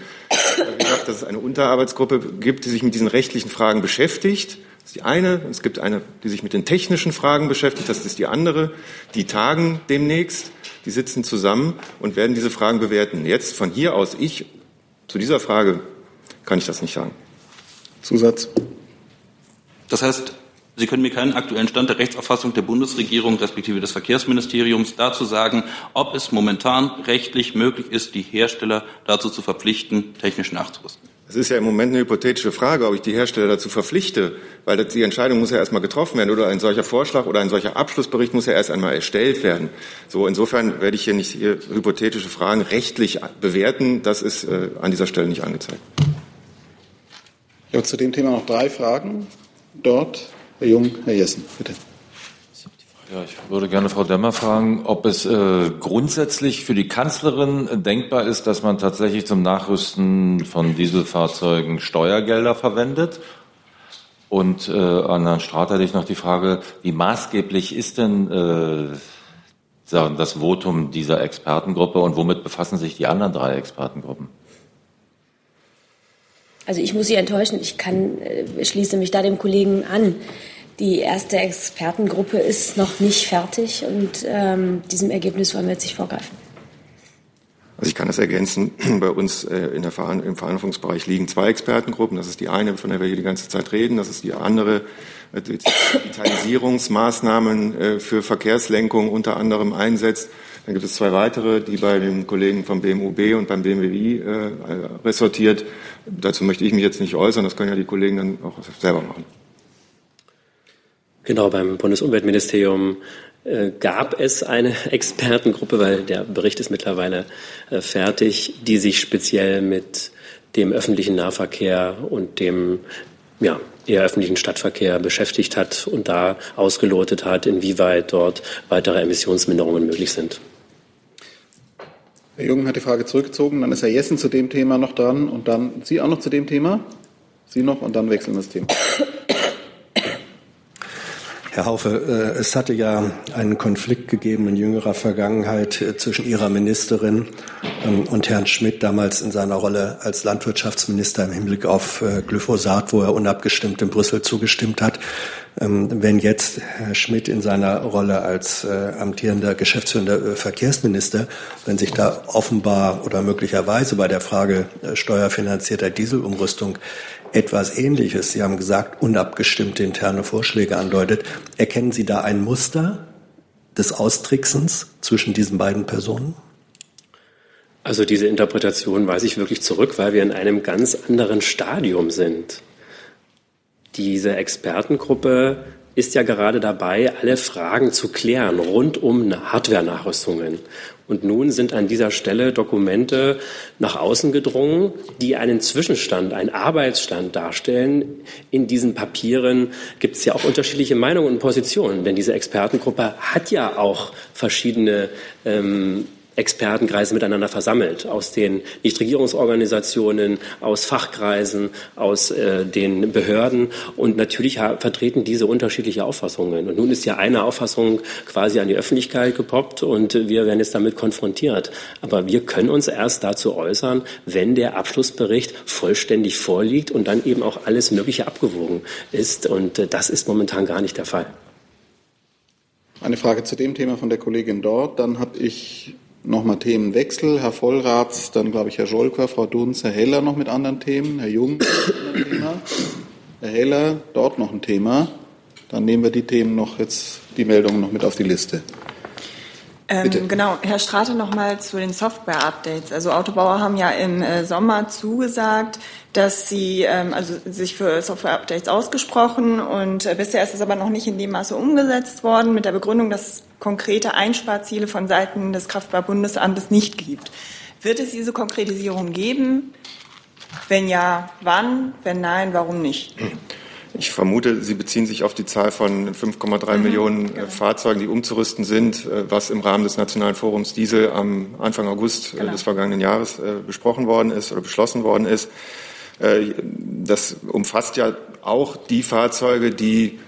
Wie gesagt, dass es eine Unterarbeitsgruppe gibt, die sich mit diesen rechtlichen Fragen beschäftigt. Das ist die eine. Es gibt eine, die sich mit den technischen Fragen beschäftigt. Das ist die andere. Die tagen demnächst. Die sitzen zusammen und werden diese Fragen bewerten. Jetzt von hier aus, ich zu dieser Frage kann ich das nicht sagen. Zusatz. Das heißt, Sie können mir keinen aktuellen Stand der Rechtsauffassung der Bundesregierung respektive des Verkehrsministeriums dazu sagen, ob es momentan rechtlich möglich ist, die Hersteller dazu zu verpflichten, technisch nachzurüsten. Es ist ja im Moment eine hypothetische Frage, ob ich die Hersteller dazu verpflichte, weil die Entscheidung muss ja erstmal getroffen werden oder ein solcher Vorschlag oder ein solcher Abschlussbericht muss ja erst einmal erstellt werden. So insofern werde ich hier nicht hier hypothetische Fragen rechtlich bewerten. Das ist äh, an dieser Stelle nicht angezeigt. Ich habe zu dem Thema noch drei Fragen. Dort, Herr Jung, Herr Jessen, bitte. Ja, ich würde gerne Frau Demmer fragen, ob es äh, grundsätzlich für die Kanzlerin denkbar ist, dass man tatsächlich zum Nachrüsten von Dieselfahrzeugen Steuergelder verwendet. Und äh, an Herrn Strater hätte ich noch die Frage, wie maßgeblich ist denn äh, das Votum dieser Expertengruppe und womit befassen sich die anderen drei Expertengruppen? Also ich muss Sie enttäuschen, ich kann, äh, schließe mich da dem Kollegen an. Die erste Expertengruppe ist noch nicht fertig und ähm, diesem Ergebnis wollen wir jetzt nicht vorgreifen. Also ich kann das ergänzen. Bei uns äh, in der Veran im Verhandlungsbereich liegen zwei Expertengruppen. Das ist die eine, von der wir hier die ganze Zeit reden. Das ist die andere, äh, die Digitalisierungsmaßnahmen äh, für Verkehrslenkung unter anderem einsetzt. Dann gibt es zwei weitere, die bei den Kollegen vom BMUB und beim BMWI äh, ressortiert. Dazu möchte ich mich jetzt nicht äußern. Das können ja die Kollegen dann auch selber machen. Genau, beim Bundesumweltministerium äh, gab es eine Expertengruppe, weil der Bericht ist mittlerweile äh, fertig, die sich speziell mit dem öffentlichen Nahverkehr und dem ja, eher öffentlichen Stadtverkehr beschäftigt hat und da ausgelotet hat, inwieweit dort weitere Emissionsminderungen möglich sind. Herr Jung hat die Frage zurückgezogen, dann ist Herr Jessen zu dem Thema noch dran und dann Sie auch noch zu dem Thema? Sie noch und dann wechseln wir das Thema. Herr Haufe, äh, es hatte ja einen Konflikt gegeben in jüngerer Vergangenheit äh, zwischen Ihrer Ministerin ähm, und Herrn Schmidt, damals in seiner Rolle als Landwirtschaftsminister im Hinblick auf äh, Glyphosat, wo er unabgestimmt in Brüssel zugestimmt hat. Ähm, wenn jetzt Herr Schmidt in seiner Rolle als amtierender geschäftsführender Verkehrsminister, wenn sich da offenbar oder möglicherweise bei der Frage steuerfinanzierter Dieselumrüstung etwas Ähnliches, Sie haben gesagt, unabgestimmte interne Vorschläge andeutet. Erkennen Sie da ein Muster des Austricksens zwischen diesen beiden Personen? Also diese Interpretation weise ich wirklich zurück, weil wir in einem ganz anderen Stadium sind. Diese Expertengruppe ist ja gerade dabei, alle Fragen zu klären rund um Hardware-Nachrüstungen. Und nun sind an dieser Stelle Dokumente nach außen gedrungen, die einen Zwischenstand, einen Arbeitsstand darstellen. In diesen Papieren gibt es ja auch unterschiedliche Meinungen und Positionen, denn diese Expertengruppe hat ja auch verschiedene ähm, Expertenkreise miteinander versammelt, aus den Nichtregierungsorganisationen, aus Fachkreisen, aus äh, den Behörden. Und natürlich vertreten diese unterschiedliche Auffassungen. Und nun ist ja eine Auffassung quasi an die Öffentlichkeit gepoppt und wir werden jetzt damit konfrontiert. Aber wir können uns erst dazu äußern, wenn der Abschlussbericht vollständig vorliegt und dann eben auch alles Mögliche abgewogen ist. Und äh, das ist momentan gar nicht der Fall. Eine Frage zu dem Thema von der Kollegin dort. Dann habe ich nochmal Themenwechsel. Herr Vollraths, dann glaube ich Herr Scholker, Frau Dunz, Herr Heller noch mit anderen Themen, Herr Jung mit Thema. Herr Heller, dort noch ein Thema. Dann nehmen wir die Themen noch jetzt, die Meldungen noch mit auf die Liste. Ähm, genau, Herr Strate noch mal zu den Software-Updates. Also Autobauer haben ja im äh, Sommer zugesagt, dass sie ähm, also sich für Software-Updates ausgesprochen und äh, bisher ist es aber noch nicht in dem Maße umgesetzt worden mit der Begründung, dass es konkrete Einsparziele von Seiten des Kraftfahrtbundesamtes nicht gibt. Wird es diese Konkretisierung geben? Wenn ja, wann? Wenn nein, warum nicht? Ich vermute, Sie beziehen sich auf die Zahl von 5,3 mhm, Millionen genau. Fahrzeugen, die umzurüsten sind, äh, was im Rahmen des Nationalen Forums Diesel am Anfang August äh, genau. des vergangenen Jahres besprochen worden ist oder beschlossen worden ist. das umfasst ja auch die Fahrzeuge, die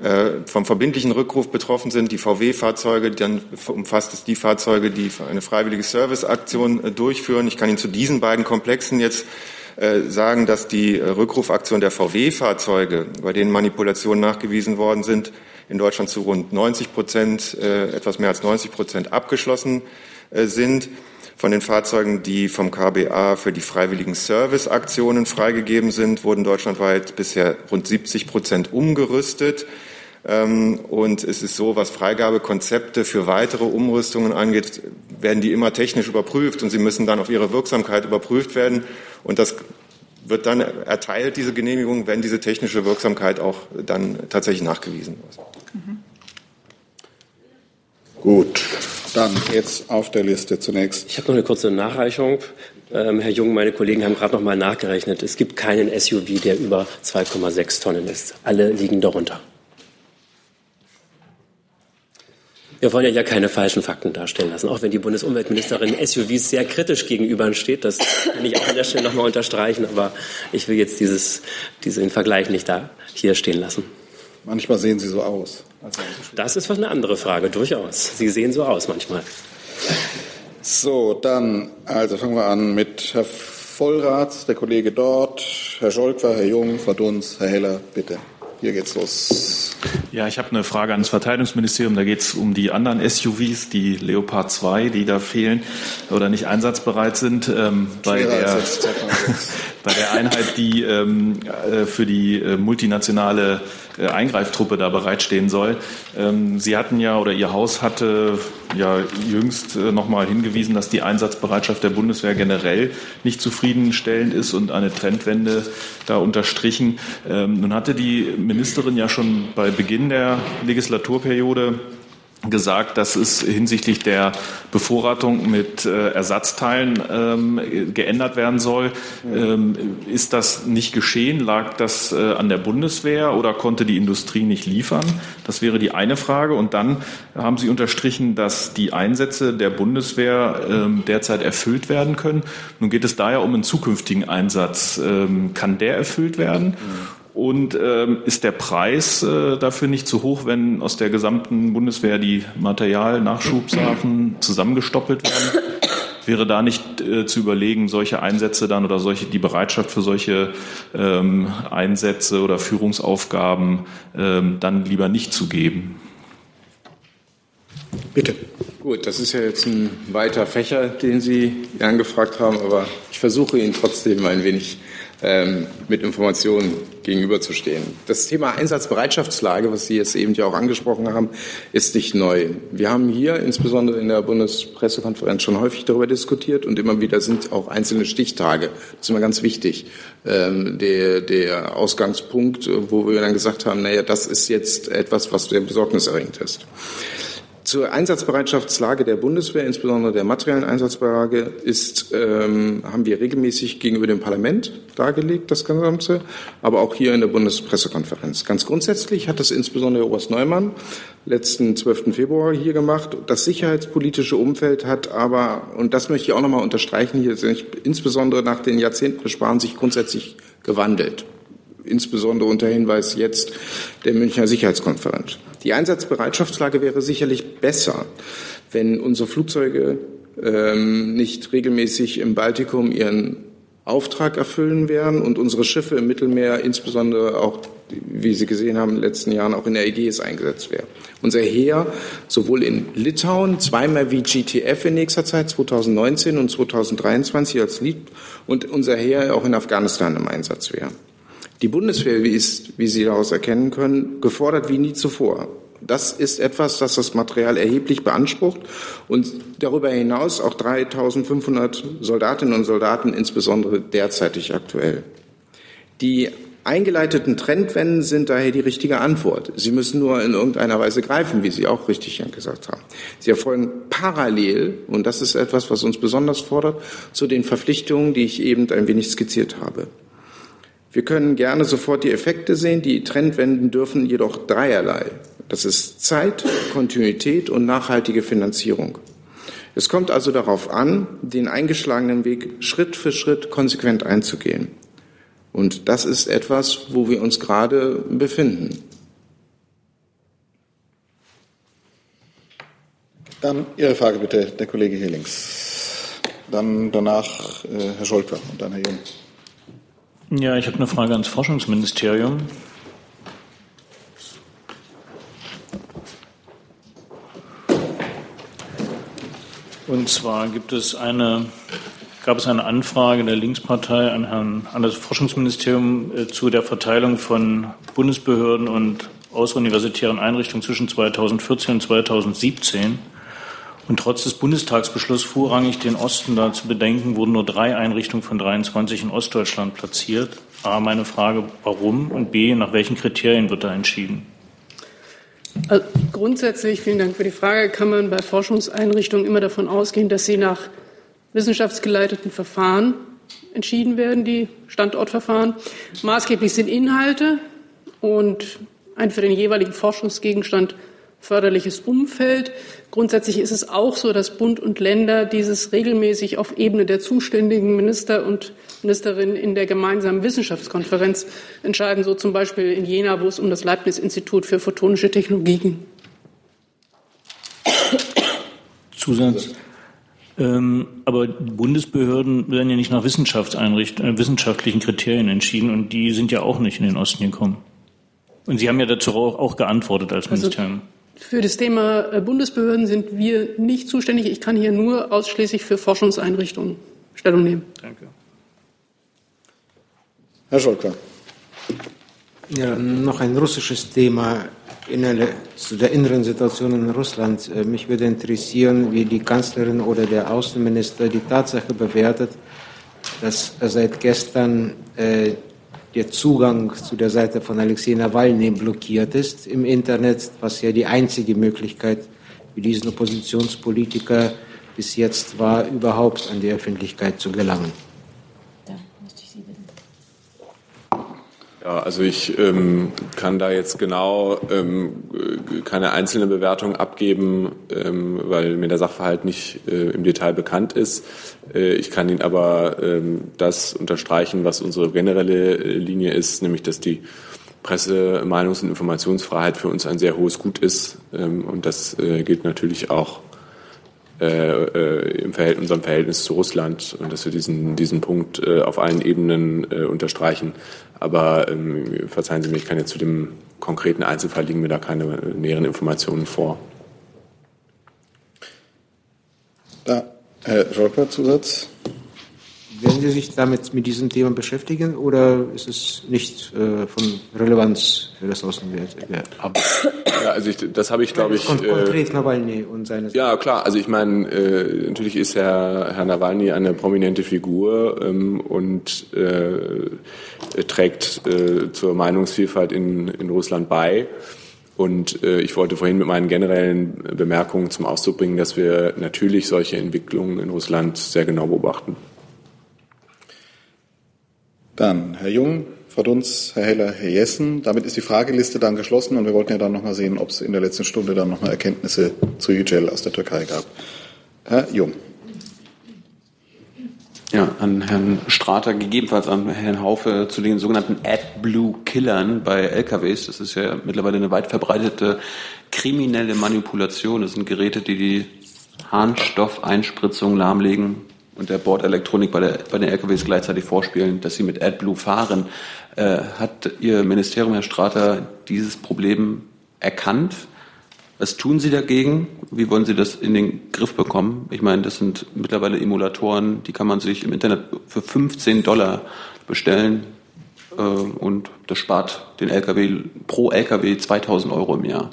äh, vom verbindlichen Rückruf betroffen sind, die VW-Fahrzeuge, dann umfasst es die Fahrzeuge, die eine freiwillige Serviceaktion äh, durchführen. Ich kann Ihnen zu diesen beiden Komplexen jetzt äh, sagen, dass die Rückrufaktion der VW-Fahrzeuge, bei denen Manipulationen nachgewiesen worden sind, in Deutschland zu rund 90 Prozent, etwas mehr als 90 Prozent abgeschlossen sind. Von den Fahrzeugen, die vom KBA für die freiwilligen Serviceaktionen freigegeben sind, wurden deutschlandweit bisher rund 70 Prozent umgerüstet. Ähm, und es ist so, was Freigabekonzepte für weitere Umrüstungen angeht, werden die immer technisch überprüft und sie müssen dann auf ihre Wirksamkeit überprüft werden. Und das wird dann erteilt, diese Genehmigung, wenn diese technische Wirksamkeit auch dann tatsächlich nachgewiesen wird. Mhm. Gut, dann jetzt auf der Liste zunächst. Ich habe noch eine kurze Nachreichung. Ähm, Herr Jung, meine Kollegen haben gerade noch mal nachgerechnet. Es gibt keinen SUV, der über 2,6 Tonnen ist. Alle liegen darunter. Wir wollen ja keine falschen Fakten darstellen lassen, auch wenn die Bundesumweltministerin SUVs sehr kritisch gegenübersteht. Das kann ich auch an der Stelle nochmal unterstreichen, aber ich will jetzt dieses, diesen Vergleich nicht da hier stehen lassen. Manchmal sehen Sie so aus. Das ist was eine andere Frage, durchaus. Sie sehen so aus manchmal. So, dann, also fangen wir an mit Herr Vollrath, der Kollege dort, Herr Scholkwer, Herr Jung, Frau Dunz, Herr Heller, bitte. Hier geht's los. Ja, ich habe eine Frage ans Verteidigungsministerium. Da geht es um die anderen SUVs, die Leopard 2, die da fehlen oder nicht einsatzbereit sind. Ähm, bei, der, bei der Einheit, die ähm, äh, für die äh, multinationale äh, Eingreiftruppe da bereitstehen soll. Ähm, Sie hatten ja oder Ihr Haus hatte ja jüngst äh, nochmal hingewiesen, dass die Einsatzbereitschaft der Bundeswehr generell nicht zufriedenstellend ist und eine Trendwende da unterstrichen. Ähm, nun hatte die Ministerin ja schon bei Beginn der Legislaturperiode gesagt, dass es hinsichtlich der Bevorratung mit äh, Ersatzteilen ähm, geändert werden soll. Ähm, ist das nicht geschehen? Lag das äh, an der Bundeswehr oder konnte die Industrie nicht liefern? Das wäre die eine Frage. Und dann haben Sie unterstrichen, dass die Einsätze der Bundeswehr ähm, derzeit erfüllt werden können. Nun geht es daher um einen zukünftigen Einsatz. Ähm, kann der erfüllt werden? Und ähm, ist der Preis äh, dafür nicht zu hoch, wenn aus der gesamten Bundeswehr die Materialnachschubsachen zusammengestoppelt werden? Wäre da nicht äh, zu überlegen, solche Einsätze dann oder solche die Bereitschaft für solche ähm, Einsätze oder Führungsaufgaben ähm, dann lieber nicht zu geben? Bitte. Gut, das ist ja jetzt ein weiter Fächer, den Sie angefragt haben, aber ich versuche ihn trotzdem ein wenig mit Informationen gegenüberzustehen. Das Thema Einsatzbereitschaftslage, was Sie jetzt eben ja auch angesprochen haben, ist nicht neu. Wir haben hier insbesondere in der Bundespressekonferenz schon häufig darüber diskutiert und immer wieder sind auch einzelne Stichtage. Das ist immer ganz wichtig. Ähm, der, der Ausgangspunkt, wo wir dann gesagt haben, naja, das ist jetzt etwas, was sehr besorgniserregend ist. Zur Einsatzbereitschaftslage der Bundeswehr, insbesondere der materiellen Einsatzlage, ist, ähm, haben wir regelmäßig gegenüber dem Parlament dargelegt, das Ganze, aber auch hier in der Bundespressekonferenz. Ganz grundsätzlich hat das insbesondere Oberst Neumann letzten 12. Februar hier gemacht. Das sicherheitspolitische Umfeld hat aber, und das möchte ich auch nochmal unterstreichen, hier insbesondere nach den Jahrzehnten des Sparens sich grundsätzlich gewandelt insbesondere unter Hinweis jetzt der Münchner Sicherheitskonferenz. Die Einsatzbereitschaftslage wäre sicherlich besser, wenn unsere Flugzeuge ähm, nicht regelmäßig im Baltikum ihren Auftrag erfüllen werden und unsere Schiffe im Mittelmeer, insbesondere auch, wie Sie gesehen haben, in den letzten Jahren auch in der Ägäis eingesetzt werden. Unser Heer sowohl in Litauen, zweimal wie GTF in nächster Zeit, 2019 und 2023 als Lied, und unser Heer auch in Afghanistan im Einsatz wäre. Die Bundeswehr ist, wie Sie daraus erkennen können, gefordert wie nie zuvor. Das ist etwas, das das Material erheblich beansprucht und darüber hinaus auch 3500 Soldatinnen und Soldaten, insbesondere derzeitig aktuell. Die eingeleiteten Trendwenden sind daher die richtige Antwort. Sie müssen nur in irgendeiner Weise greifen, wie Sie auch richtig gesagt haben. Sie erfolgen parallel, und das ist etwas, was uns besonders fordert, zu den Verpflichtungen, die ich eben ein wenig skizziert habe. Wir können gerne sofort die Effekte sehen. Die Trendwenden dürfen jedoch dreierlei. Das ist Zeit, Kontinuität und nachhaltige Finanzierung. Es kommt also darauf an, den eingeschlagenen Weg Schritt für Schritt konsequent einzugehen. Und das ist etwas, wo wir uns gerade befinden. Dann Ihre Frage bitte, der Kollege hier. Dann danach äh, Herr Scholker und dann Herr Jung. Ja, ich habe eine Frage ans Forschungsministerium. Und zwar gibt es eine, gab es eine Anfrage der Linkspartei an, Herrn, an das Forschungsministerium äh, zu der Verteilung von Bundesbehörden und außeruniversitären Einrichtungen zwischen 2014 und 2017. Und trotz des Bundestagsbeschlusses vorrangig den Osten da zu bedenken, wurden nur drei Einrichtungen von 23 in Ostdeutschland platziert. A, meine Frage, warum? Und B, nach welchen Kriterien wird da entschieden? Also grundsätzlich, vielen Dank für die Frage, kann man bei Forschungseinrichtungen immer davon ausgehen, dass sie nach wissenschaftsgeleiteten Verfahren entschieden werden, die Standortverfahren. Maßgeblich sind Inhalte und ein für den jeweiligen Forschungsgegenstand förderliches Umfeld. Grundsätzlich ist es auch so, dass Bund und Länder dieses regelmäßig auf Ebene der zuständigen Minister und Ministerinnen in der gemeinsamen Wissenschaftskonferenz entscheiden, so zum Beispiel in Jena, wo es um das Leibniz-Institut für photonische Technologie ging. Zusatz. Ähm, aber Bundesbehörden werden ja nicht nach äh, wissenschaftlichen Kriterien entschieden und die sind ja auch nicht in den Osten gekommen. Und Sie haben ja dazu auch, auch geantwortet als also Ministerium. Also für das Thema äh, Bundesbehörden sind wir nicht zuständig. Ich kann hier nur ausschließlich für Forschungseinrichtungen Stellung nehmen. Danke. Herr Scholker. Ja, noch ein russisches Thema zu der inneren Situation in Russland. Äh, mich würde interessieren, wie die Kanzlerin oder der Außenminister die Tatsache bewertet, dass seit gestern äh, der Zugang zu der Seite von Alexei Nawalny blockiert ist im Internet, was ja die einzige Möglichkeit für diesen Oppositionspolitiker bis jetzt war, überhaupt an die Öffentlichkeit zu gelangen. Ja, also ich ähm, kann da jetzt genau ähm, keine einzelne Bewertung abgeben, ähm, weil mir der Sachverhalt nicht äh, im Detail bekannt ist. Äh, ich kann Ihnen aber ähm, das unterstreichen, was unsere generelle äh, Linie ist, nämlich dass die Presse-, Meinungs- und Informationsfreiheit für uns ein sehr hohes Gut ist. Ähm, und das äh, gilt natürlich auch äh, äh, im Verhältnis, unserem Verhältnis zu Russland und dass wir diesen, diesen Punkt äh, auf allen Ebenen äh, unterstreichen. Aber ähm, verzeihen Sie mir, ich kann jetzt zu dem konkreten Einzelfall liegen mir da keine näheren Informationen vor. Da, Herr Scholper, Zusatz. Werden Sie sich damit mit diesem Thema beschäftigen oder ist es nicht äh, von Relevanz für das Außenwirtschaft? Ja, also ich, das habe ich, glaube ich. Kon konkret äh, Nawalny und seine. Ja, klar. Also ich meine, äh, natürlich ist Herr, Herr Nawalny eine prominente Figur ähm, und äh, trägt äh, zur Meinungsvielfalt in, in Russland bei. Und äh, ich wollte vorhin mit meinen generellen Bemerkungen zum Ausdruck bringen, dass wir natürlich solche Entwicklungen in Russland sehr genau beobachten. Dann Herr Jung, Frau Dunz, Herr Heller, Herr Jessen. Damit ist die Frageliste dann geschlossen und wir wollten ja dann nochmal sehen, ob es in der letzten Stunde dann nochmal Erkenntnisse zu Yücel aus der Türkei gab. Herr Jung. Ja, an Herrn Strater, gegebenenfalls an Herrn Haufe zu den sogenannten AdBlue-Killern bei LKWs. Das ist ja mittlerweile eine weit verbreitete kriminelle Manipulation. Das sind Geräte, die die Harnstoffeinspritzung lahmlegen, und der Bordelektronik bei, bei den LKWs gleichzeitig vorspielen, dass sie mit AdBlue fahren. Äh, hat Ihr Ministerium, Herr Strater, dieses Problem erkannt? Was tun Sie dagegen? Wie wollen Sie das in den Griff bekommen? Ich meine, das sind mittlerweile Emulatoren, die kann man sich im Internet für 15 Dollar bestellen äh, und das spart den LKW pro LKW 2000 Euro im Jahr.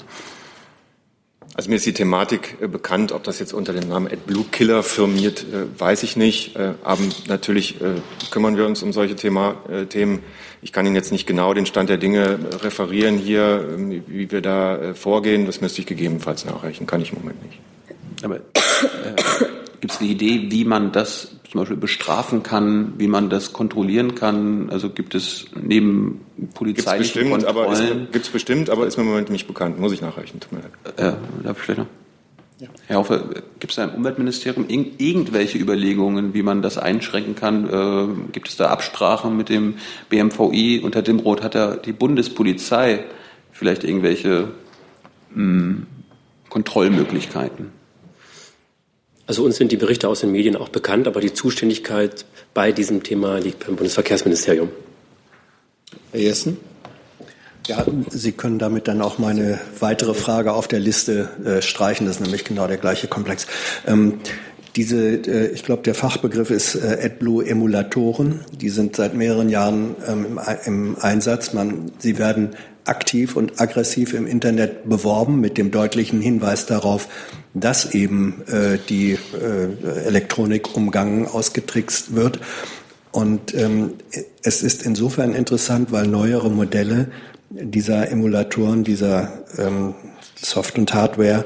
Also mir ist die Thematik äh, bekannt, ob das jetzt unter dem Namen AdBlue Killer firmiert, äh, weiß ich nicht. Äh, aber natürlich kümmern wir uns um solche Thema, Themen. Ich kann Ihnen jetzt nicht genau den Stand der Dinge referieren hier, ähm, wie wir da vorgehen. Das müsste ich gegebenenfalls nachreichen, kann ich im Moment nicht. Aber gibt es eine Idee, wie man das zum Beispiel bestrafen kann, wie man das kontrollieren kann? Also gibt es neben Kontrollen... Gibt es bestimmt, aber ist mir im Moment nicht bekannt. Muss ich nachreichen. Tut mir leid. Äh, darf ich vielleicht noch? Ja. Herr Hofer, gibt es da im Umweltministerium irgendwelche Überlegungen, wie man das einschränken kann? Äh, gibt es da Absprachen mit dem BMVI? Unter dem Rot hat ja die Bundespolizei vielleicht irgendwelche mh, hm, Kontrollmöglichkeiten? Also uns sind die Berichte aus den Medien auch bekannt, aber die Zuständigkeit bei diesem Thema liegt beim Bundesverkehrsministerium. Herr Jessen? Ja, Sie können damit dann auch meine weitere Frage auf der Liste äh, streichen. Das ist nämlich genau der gleiche Komplex. Ähm, diese, äh, ich glaube, der Fachbegriff ist äh, AdBlue-Emulatoren. Die sind seit mehreren Jahren ähm, im, im, Einsatz. Man, sie werden aktiv und aggressiv im Internet beworben mit dem deutlichen Hinweis darauf, dass eben äh, die äh, Elektronik umgangen, ausgetrickst wird. Und ähm, es ist insofern interessant, weil neuere Modelle dieser Emulatoren, dieser ähm, Soft- und Hardware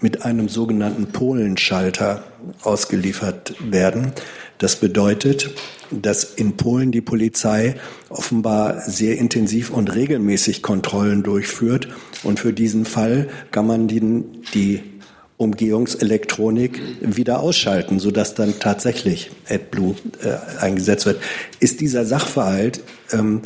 mit einem sogenannten Polenschalter ausgeliefert werden. Das bedeutet, dass in Polen die Polizei offenbar sehr intensiv und regelmäßig Kontrollen durchführt. Und für diesen Fall kann man die, die Umgehungselektronik wieder ausschalten, sodass dann tatsächlich AdBlue äh, eingesetzt wird. Ist dieser Sachverhalt ähm,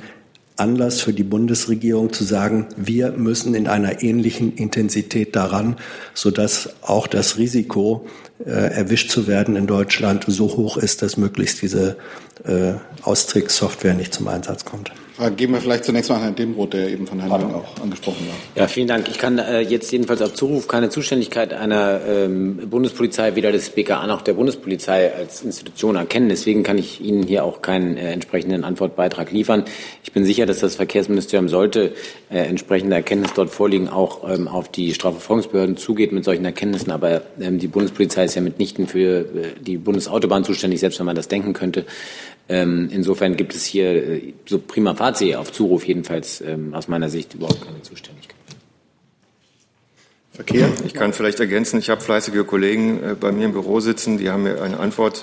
Anlass für die Bundesregierung zu sagen, wir müssen in einer ähnlichen Intensität daran, sodass auch das Risiko, äh, erwischt zu werden in Deutschland, so hoch ist, dass möglichst diese äh, Austrickssoftware nicht zum Einsatz kommt. Geben wir vielleicht zunächst mal Herrn Demroth, der eben von Herrn Jung auch angesprochen war. Ja, vielen Dank. Ich kann äh, jetzt jedenfalls auf Zuruf keine Zuständigkeit einer ähm, Bundespolizei, weder des BKA noch der Bundespolizei als Institution erkennen. Deswegen kann ich Ihnen hier auch keinen äh, entsprechenden Antwortbeitrag liefern. Ich bin sicher, dass das Verkehrsministerium sollte äh, entsprechende Erkenntnisse dort vorliegen, auch ähm, auf die Strafverfolgungsbehörden zugeht mit solchen Erkenntnissen. Aber ähm, die Bundespolizei ist ja mitnichten für äh, die Bundesautobahn zuständig, selbst wenn man das denken könnte. Ähm, insofern gibt es hier äh, so prima facie auf Zuruf jedenfalls ähm, aus meiner Sicht überhaupt keine Zuständigkeit. Verkehr. Ich kann vielleicht ergänzen, ich habe fleißige Kollegen äh, bei mir im Büro sitzen, die haben mir eine Antwort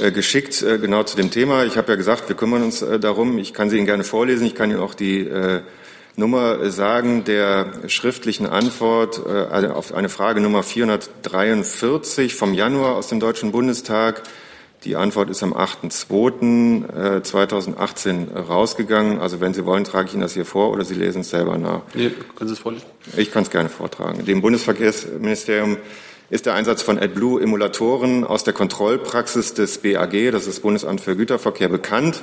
äh, geschickt, genau zu dem Thema. Ich habe ja gesagt, wir kümmern uns darum. Ich kann sie Ihnen gerne vorlesen. Ich kann Ihnen auch die Nummer sagen der schriftlichen Antwort also auf eine Frage Nummer 443 vom Januar aus dem Deutschen Bundestag. Die Antwort ist am 8.2.2018 rausgegangen. Also wenn Sie wollen, trage ich Ihnen das hier vor oder Sie lesen es selber nach. Nee, können Sie es vorlesen? Ich kann es gerne vortragen. Dem Bundesverkehrsministerium ist der Einsatz von AdBlue-Emulatoren aus der Kontrollpraxis des BAG, das ist das Bundesamt für Güterverkehr, bekannt.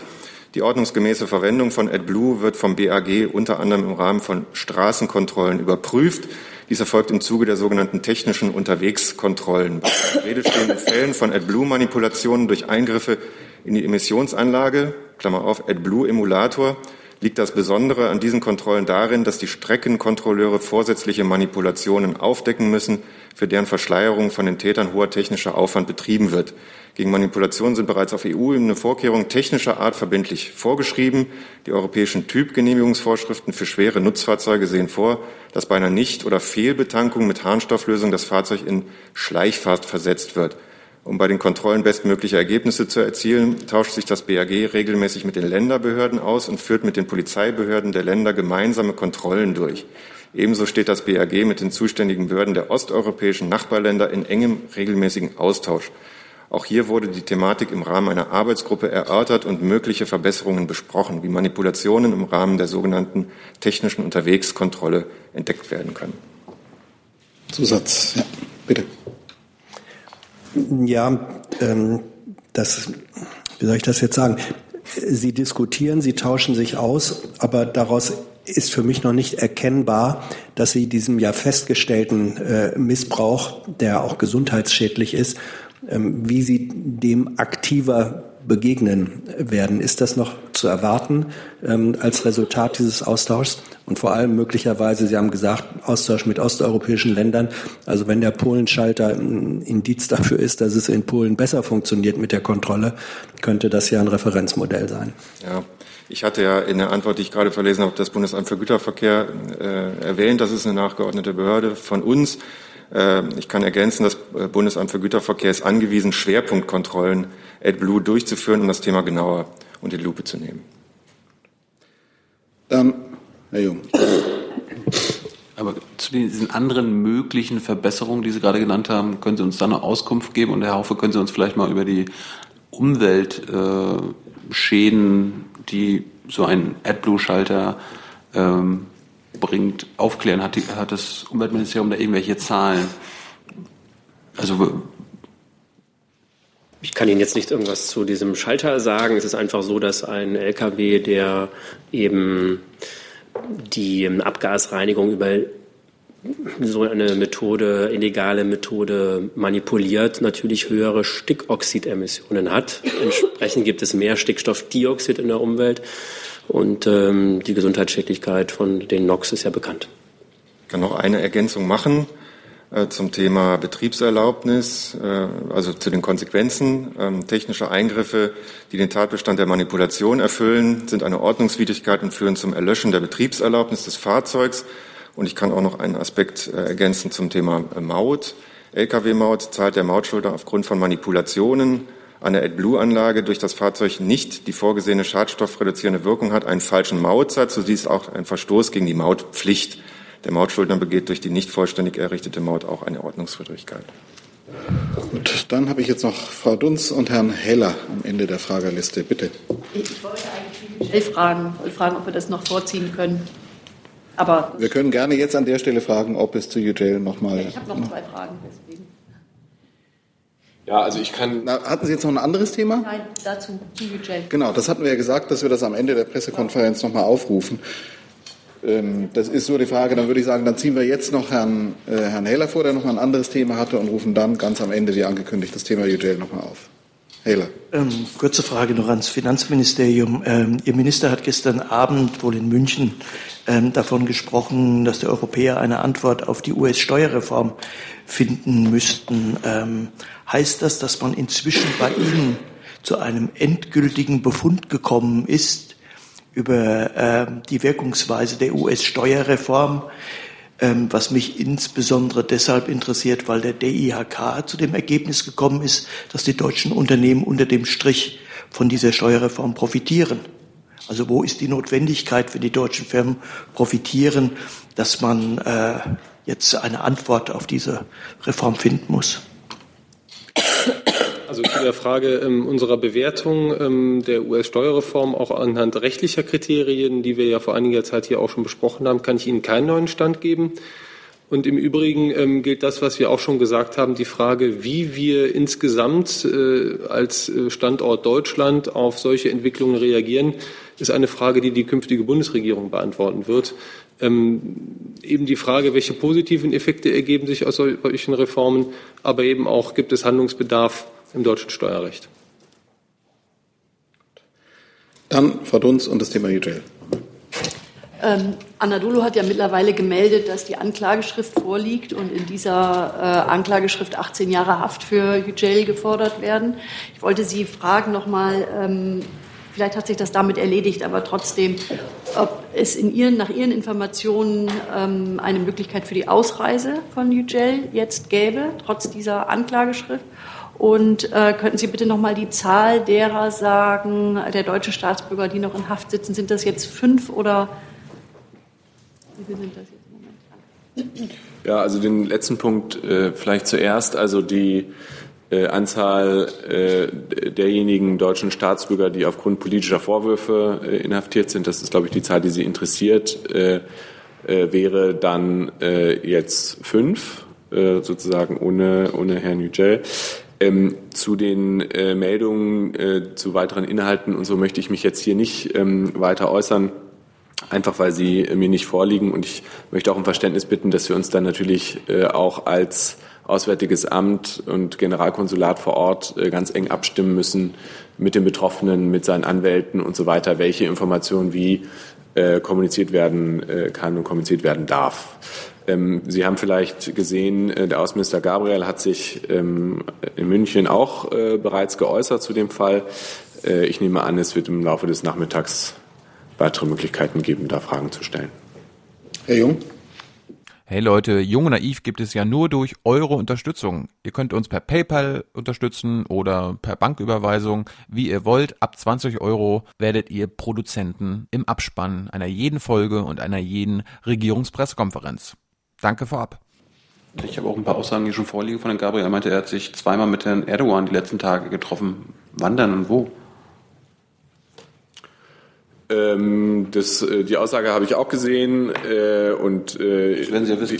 Die ordnungsgemäße Verwendung von AdBlue wird vom BAG unter anderem im Rahmen von Straßenkontrollen überprüft. Dies erfolgt im Zuge der sogenannten technischen Unterwegskontrollen. Rede stehenden Fällen von AdBlue-Manipulationen durch Eingriffe in die Emissionsanlage, Klammer auf, AdBlue-Emulator, liegt das Besondere an diesen Kontrollen darin, dass die Streckenkontrolleure vorsätzliche Manipulationen aufdecken müssen, für deren Verschleierung von den Tätern hoher technischer Aufwand betrieben wird. Gegen Manipulationen sind bereits auf EU-Ebene Vorkehrungen technischer Art verbindlich vorgeschrieben. Die europäischen Typgenehmigungsvorschriften für schwere Nutzfahrzeuge sehen vor, dass bei einer Nicht- oder Fehlbetankung mit Harnstofflösung das Fahrzeug in Schleichfahrt versetzt wird. Um bei den Kontrollen bestmögliche Ergebnisse zu erzielen, tauscht sich das BAG regelmäßig mit den Länderbehörden aus und führt mit den Polizeibehörden der Länder gemeinsame Kontrollen durch. Ebenso steht das BAG mit den zuständigen Behörden der osteuropäischen Nachbarländer in engem regelmäßigen Austausch. Auch hier wurde die Thematik im Rahmen einer Arbeitsgruppe erörtert und mögliche Verbesserungen besprochen, wie Manipulationen im Rahmen der sogenannten technischen Unterwegskontrolle entdeckt werden können. Zusatz, ja, bitte. Ja, ähm, das, wie soll ich das jetzt sagen? Sie diskutieren, Sie tauschen sich aus, aber daraus ist für mich noch nicht erkennbar, dass Sie diesem ja festgestellten äh, Missbrauch, der auch gesundheitsschädlich ist, ähm, wie Sie dem aktiver begegnen werden. Ist das noch zu erwarten ähm, als Resultat dieses Austauschs? Und vor allem möglicherweise, Sie haben gesagt, Austausch mit osteuropäischen Ländern. Also wenn der Polenschalter ein Indiz dafür ist, dass es in Polen besser funktioniert mit der Kontrolle, könnte das ja ein Referenzmodell sein. Ja. Ich hatte ja in der Antwort, die ich gerade verlesen habe, das Bundesamt für Güterverkehr äh, erwähnt. Das ist eine nachgeordnete Behörde von uns. Äh, ich kann ergänzen, das Bundesamt für Güterverkehr ist angewiesen, Schwerpunktkontrollen AdBlue durchzuführen, um das Thema genauer unter die Lupe zu nehmen. Dann, Herr Jung. Aber zu diesen anderen möglichen Verbesserungen, die Sie gerade genannt haben, können Sie uns da eine Auskunft geben? Und Herr Haufe, können Sie uns vielleicht mal über die Umweltschäden, äh, die so ein AdBlue-Schalter ähm, bringt, aufklären? Hat, die, hat das Umweltministerium da irgendwelche Zahlen? Also ich kann Ihnen jetzt nicht irgendwas zu diesem Schalter sagen. Es ist einfach so, dass ein LKW, der eben die Abgasreinigung über so eine Methode, illegale Methode manipuliert, natürlich höhere Stickoxidemissionen hat. Entsprechend gibt es mehr Stickstoffdioxid in der Umwelt und ähm, die Gesundheitsschädlichkeit von den NOx ist ja bekannt. Ich kann noch eine Ergänzung machen zum Thema Betriebserlaubnis, äh, also zu den Konsequenzen. Ähm, technische Eingriffe, die den Tatbestand der Manipulation erfüllen, sind eine Ordnungswidrigkeit und führen zum Erlöschen der Betriebserlaubnis des Fahrzeugs. Und ich kann auch noch einen Aspekt äh, ergänzen zum Thema Maut. Lkw-Maut zahlt der Mautschulter aufgrund von Manipulationen an der AdBlue-Anlage durch das Fahrzeug nicht die vorgesehene schadstoffreduzierende Wirkung hat, einen falschen Mautsatz. So dies auch ein Verstoß gegen die Mautpflicht. Der Mautschuldner begeht durch die nicht vollständig errichtete Maut auch eine Ordnungswidrigkeit. Gut, dann habe ich jetzt noch Frau Dunz und Herrn Heller am Ende der Fragerliste. Bitte. Ich wollte eigentlich schnell fragen, fragen, ob wir das noch vorziehen können. Aber wir können gerne jetzt an der Stelle fragen, ob es zu UJail nochmal. Ich habe noch zwei Fragen, deswegen. Ja, also ich kann. Na, hatten Sie jetzt noch ein anderes Thema? Nein, dazu, zu UJail. Genau, das hatten wir ja gesagt, dass wir das am Ende der Pressekonferenz nochmal aufrufen. Ähm, das ist so die Frage. Dann würde ich sagen, dann ziehen wir jetzt noch Herrn, äh, Herrn Heller vor, der noch mal ein anderes Thema hatte, und rufen dann ganz am Ende, wie angekündigt, das Thema UJail noch mal auf. Heller. Ähm, kurze Frage noch ans Finanzministerium. Ähm, Ihr Minister hat gestern Abend wohl in München ähm, davon gesprochen, dass die Europäer eine Antwort auf die US-Steuerreform finden müssten. Ähm, heißt das, dass man inzwischen bei Ihnen zu einem endgültigen Befund gekommen ist, über äh, die Wirkungsweise der US-Steuerreform, ähm, was mich insbesondere deshalb interessiert, weil der DIHK zu dem Ergebnis gekommen ist, dass die deutschen Unternehmen unter dem Strich von dieser Steuerreform profitieren. Also wo ist die Notwendigkeit für die deutschen Firmen profitieren, dass man äh, jetzt eine Antwort auf diese Reform finden muss? Also zu der Frage ähm, unserer Bewertung ähm, der US-Steuerreform auch anhand rechtlicher Kriterien, die wir ja vor einiger Zeit hier auch schon besprochen haben, kann ich Ihnen keinen neuen Stand geben. Und im Übrigen ähm, gilt das, was wir auch schon gesagt haben, die Frage, wie wir insgesamt äh, als äh, Standort Deutschland auf solche Entwicklungen reagieren, ist eine Frage, die die künftige Bundesregierung beantworten wird. Ähm, eben die Frage, welche positiven Effekte ergeben sich aus solchen Reformen, aber eben auch, gibt es Handlungsbedarf im deutschen Steuerrecht. Dann Frau Dunz und das Thema UJail. Ähm, Anadolu hat ja mittlerweile gemeldet, dass die Anklageschrift vorliegt und in dieser äh, Anklageschrift 18 Jahre Haft für UJail gefordert werden. Ich wollte Sie fragen nochmal, ähm, vielleicht hat sich das damit erledigt, aber trotzdem, ob es in Ihren, nach Ihren Informationen ähm, eine Möglichkeit für die Ausreise von UJail jetzt gäbe, trotz dieser Anklageschrift und äh, könnten Sie bitte noch mal die Zahl derer sagen, der deutschen Staatsbürger, die noch in Haft sitzen? Sind das jetzt fünf oder wie viele sind das jetzt im Moment? Ja, also den letzten Punkt äh, vielleicht zuerst. Also die äh, Anzahl äh, derjenigen deutschen Staatsbürger, die aufgrund politischer Vorwürfe äh, inhaftiert sind, das ist, glaube ich, die Zahl, die Sie interessiert, äh, äh, wäre dann jetzt fünf, sozusagen ohne, ohne Herrn Yücel. Ähm, zu den äh, Meldungen äh, zu weiteren Inhalten und so möchte ich mich jetzt hier nicht ähm, weiter äußern, einfach weil sie äh, mir nicht vorliegen. Und ich möchte auch um Verständnis bitten, dass wir uns dann natürlich äh, auch als Auswärtiges Amt und Generalkonsulat vor Ort äh, ganz eng abstimmen müssen mit den Betroffenen, mit seinen Anwälten und so weiter, welche Informationen wie äh, kommuniziert werden kann und kommuniziert werden darf. Ähm, Sie haben vielleicht gesehen, äh, der Außenminister Gabriel hat sich ähm, in München auch äh, bereits geäußert zu dem Fall. Äh, ich nehme an, es wird im Laufe des Nachmittags weitere Möglichkeiten geben, da Fragen zu stellen. Herr Jung. Hey Leute, Jung und Naiv gibt es ja nur durch eure Unterstützung. Ihr könnt uns per PayPal unterstützen oder per Banküberweisung, wie ihr wollt. Ab 20 Euro werdet ihr Produzenten im Abspann einer jeden Folge und einer jeden Regierungspressekonferenz. Danke vorab. Ich habe auch ein paar Aussagen, die schon vorliegen von Herrn Gabriel. Er meinte, er hat sich zweimal mit Herrn Erdogan die letzten Tage getroffen. Wann denn und wo? Ähm, das, äh, die Aussage habe ich auch gesehen äh, und äh, das werden Sie ja wissen.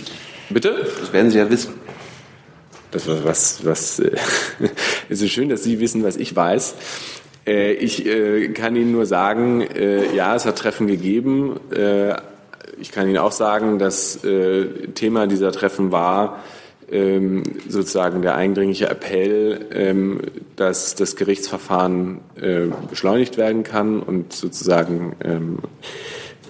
Bitte? Das werden Sie ja wissen. Das was was was äh, es ist schön, dass Sie wissen, was ich weiß. Äh, ich äh, kann Ihnen nur sagen, äh, ja, es hat Treffen gegeben. Äh, ich kann Ihnen auch sagen, das äh, Thema dieser Treffen war ähm, sozusagen der eindringliche Appell, ähm, dass das Gerichtsverfahren äh, beschleunigt werden kann und sozusagen ähm,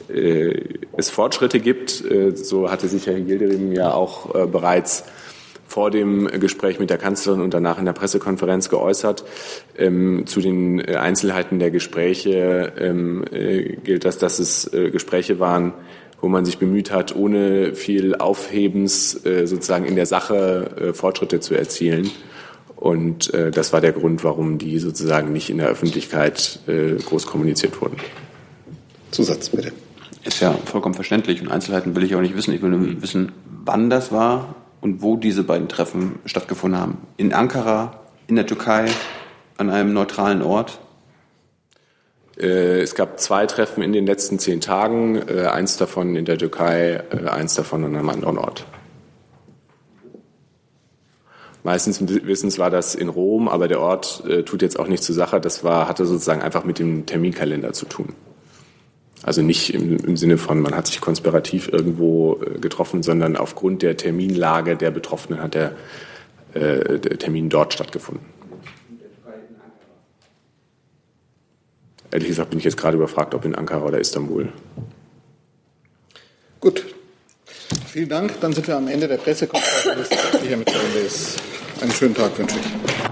äh, es Fortschritte gibt. Äh, so hatte sich Herr Gilderim ja auch äh, bereits vor dem Gespräch mit der Kanzlerin und danach in der Pressekonferenz geäußert. Ähm, zu den äh, Einzelheiten der Gespräche ähm, äh, gilt das, dass es äh, Gespräche waren, wo man sich bemüht hat, ohne viel Aufhebens äh, sozusagen in der Sache äh, Fortschritte zu erzielen. Und äh, das war der Grund, warum die sozusagen nicht in der Öffentlichkeit groß kommuniziert wurden. Zusatz bitte. Ist ja vollkommen verständlich und Einzelheiten will ich auch nicht wissen. Ich will nur wissen, wann das war und wo diese beiden Treffen stattgefunden haben. In Ankara, in der Türkei, an einem neutralen Ort. Äh, es gab zwei Treffen in den letzten zehn Tagen, äh, eins davon in der Türkei, äh, eins davon an einem anderen Ort. Meistens Wissens war das in Rom, aber der Ort tut jetzt auch nicht zur Sache. Das war, hatte sozusagen einfach mit dem Terminkalender zu tun. Also nicht im, im Sinne von, man hat sich konspirativ irgendwo getroffen, sondern aufgrund der Terminlage der Betroffenen hat der, der Termin dort stattgefunden. Ehrlich gesagt bin ich jetzt gerade überfragt, ob in Ankara oder Istanbul. Gut. Vielen Dank. Dann sind wir am Ende der Pressekonferenz. Einen schönen Tag wünsche ich.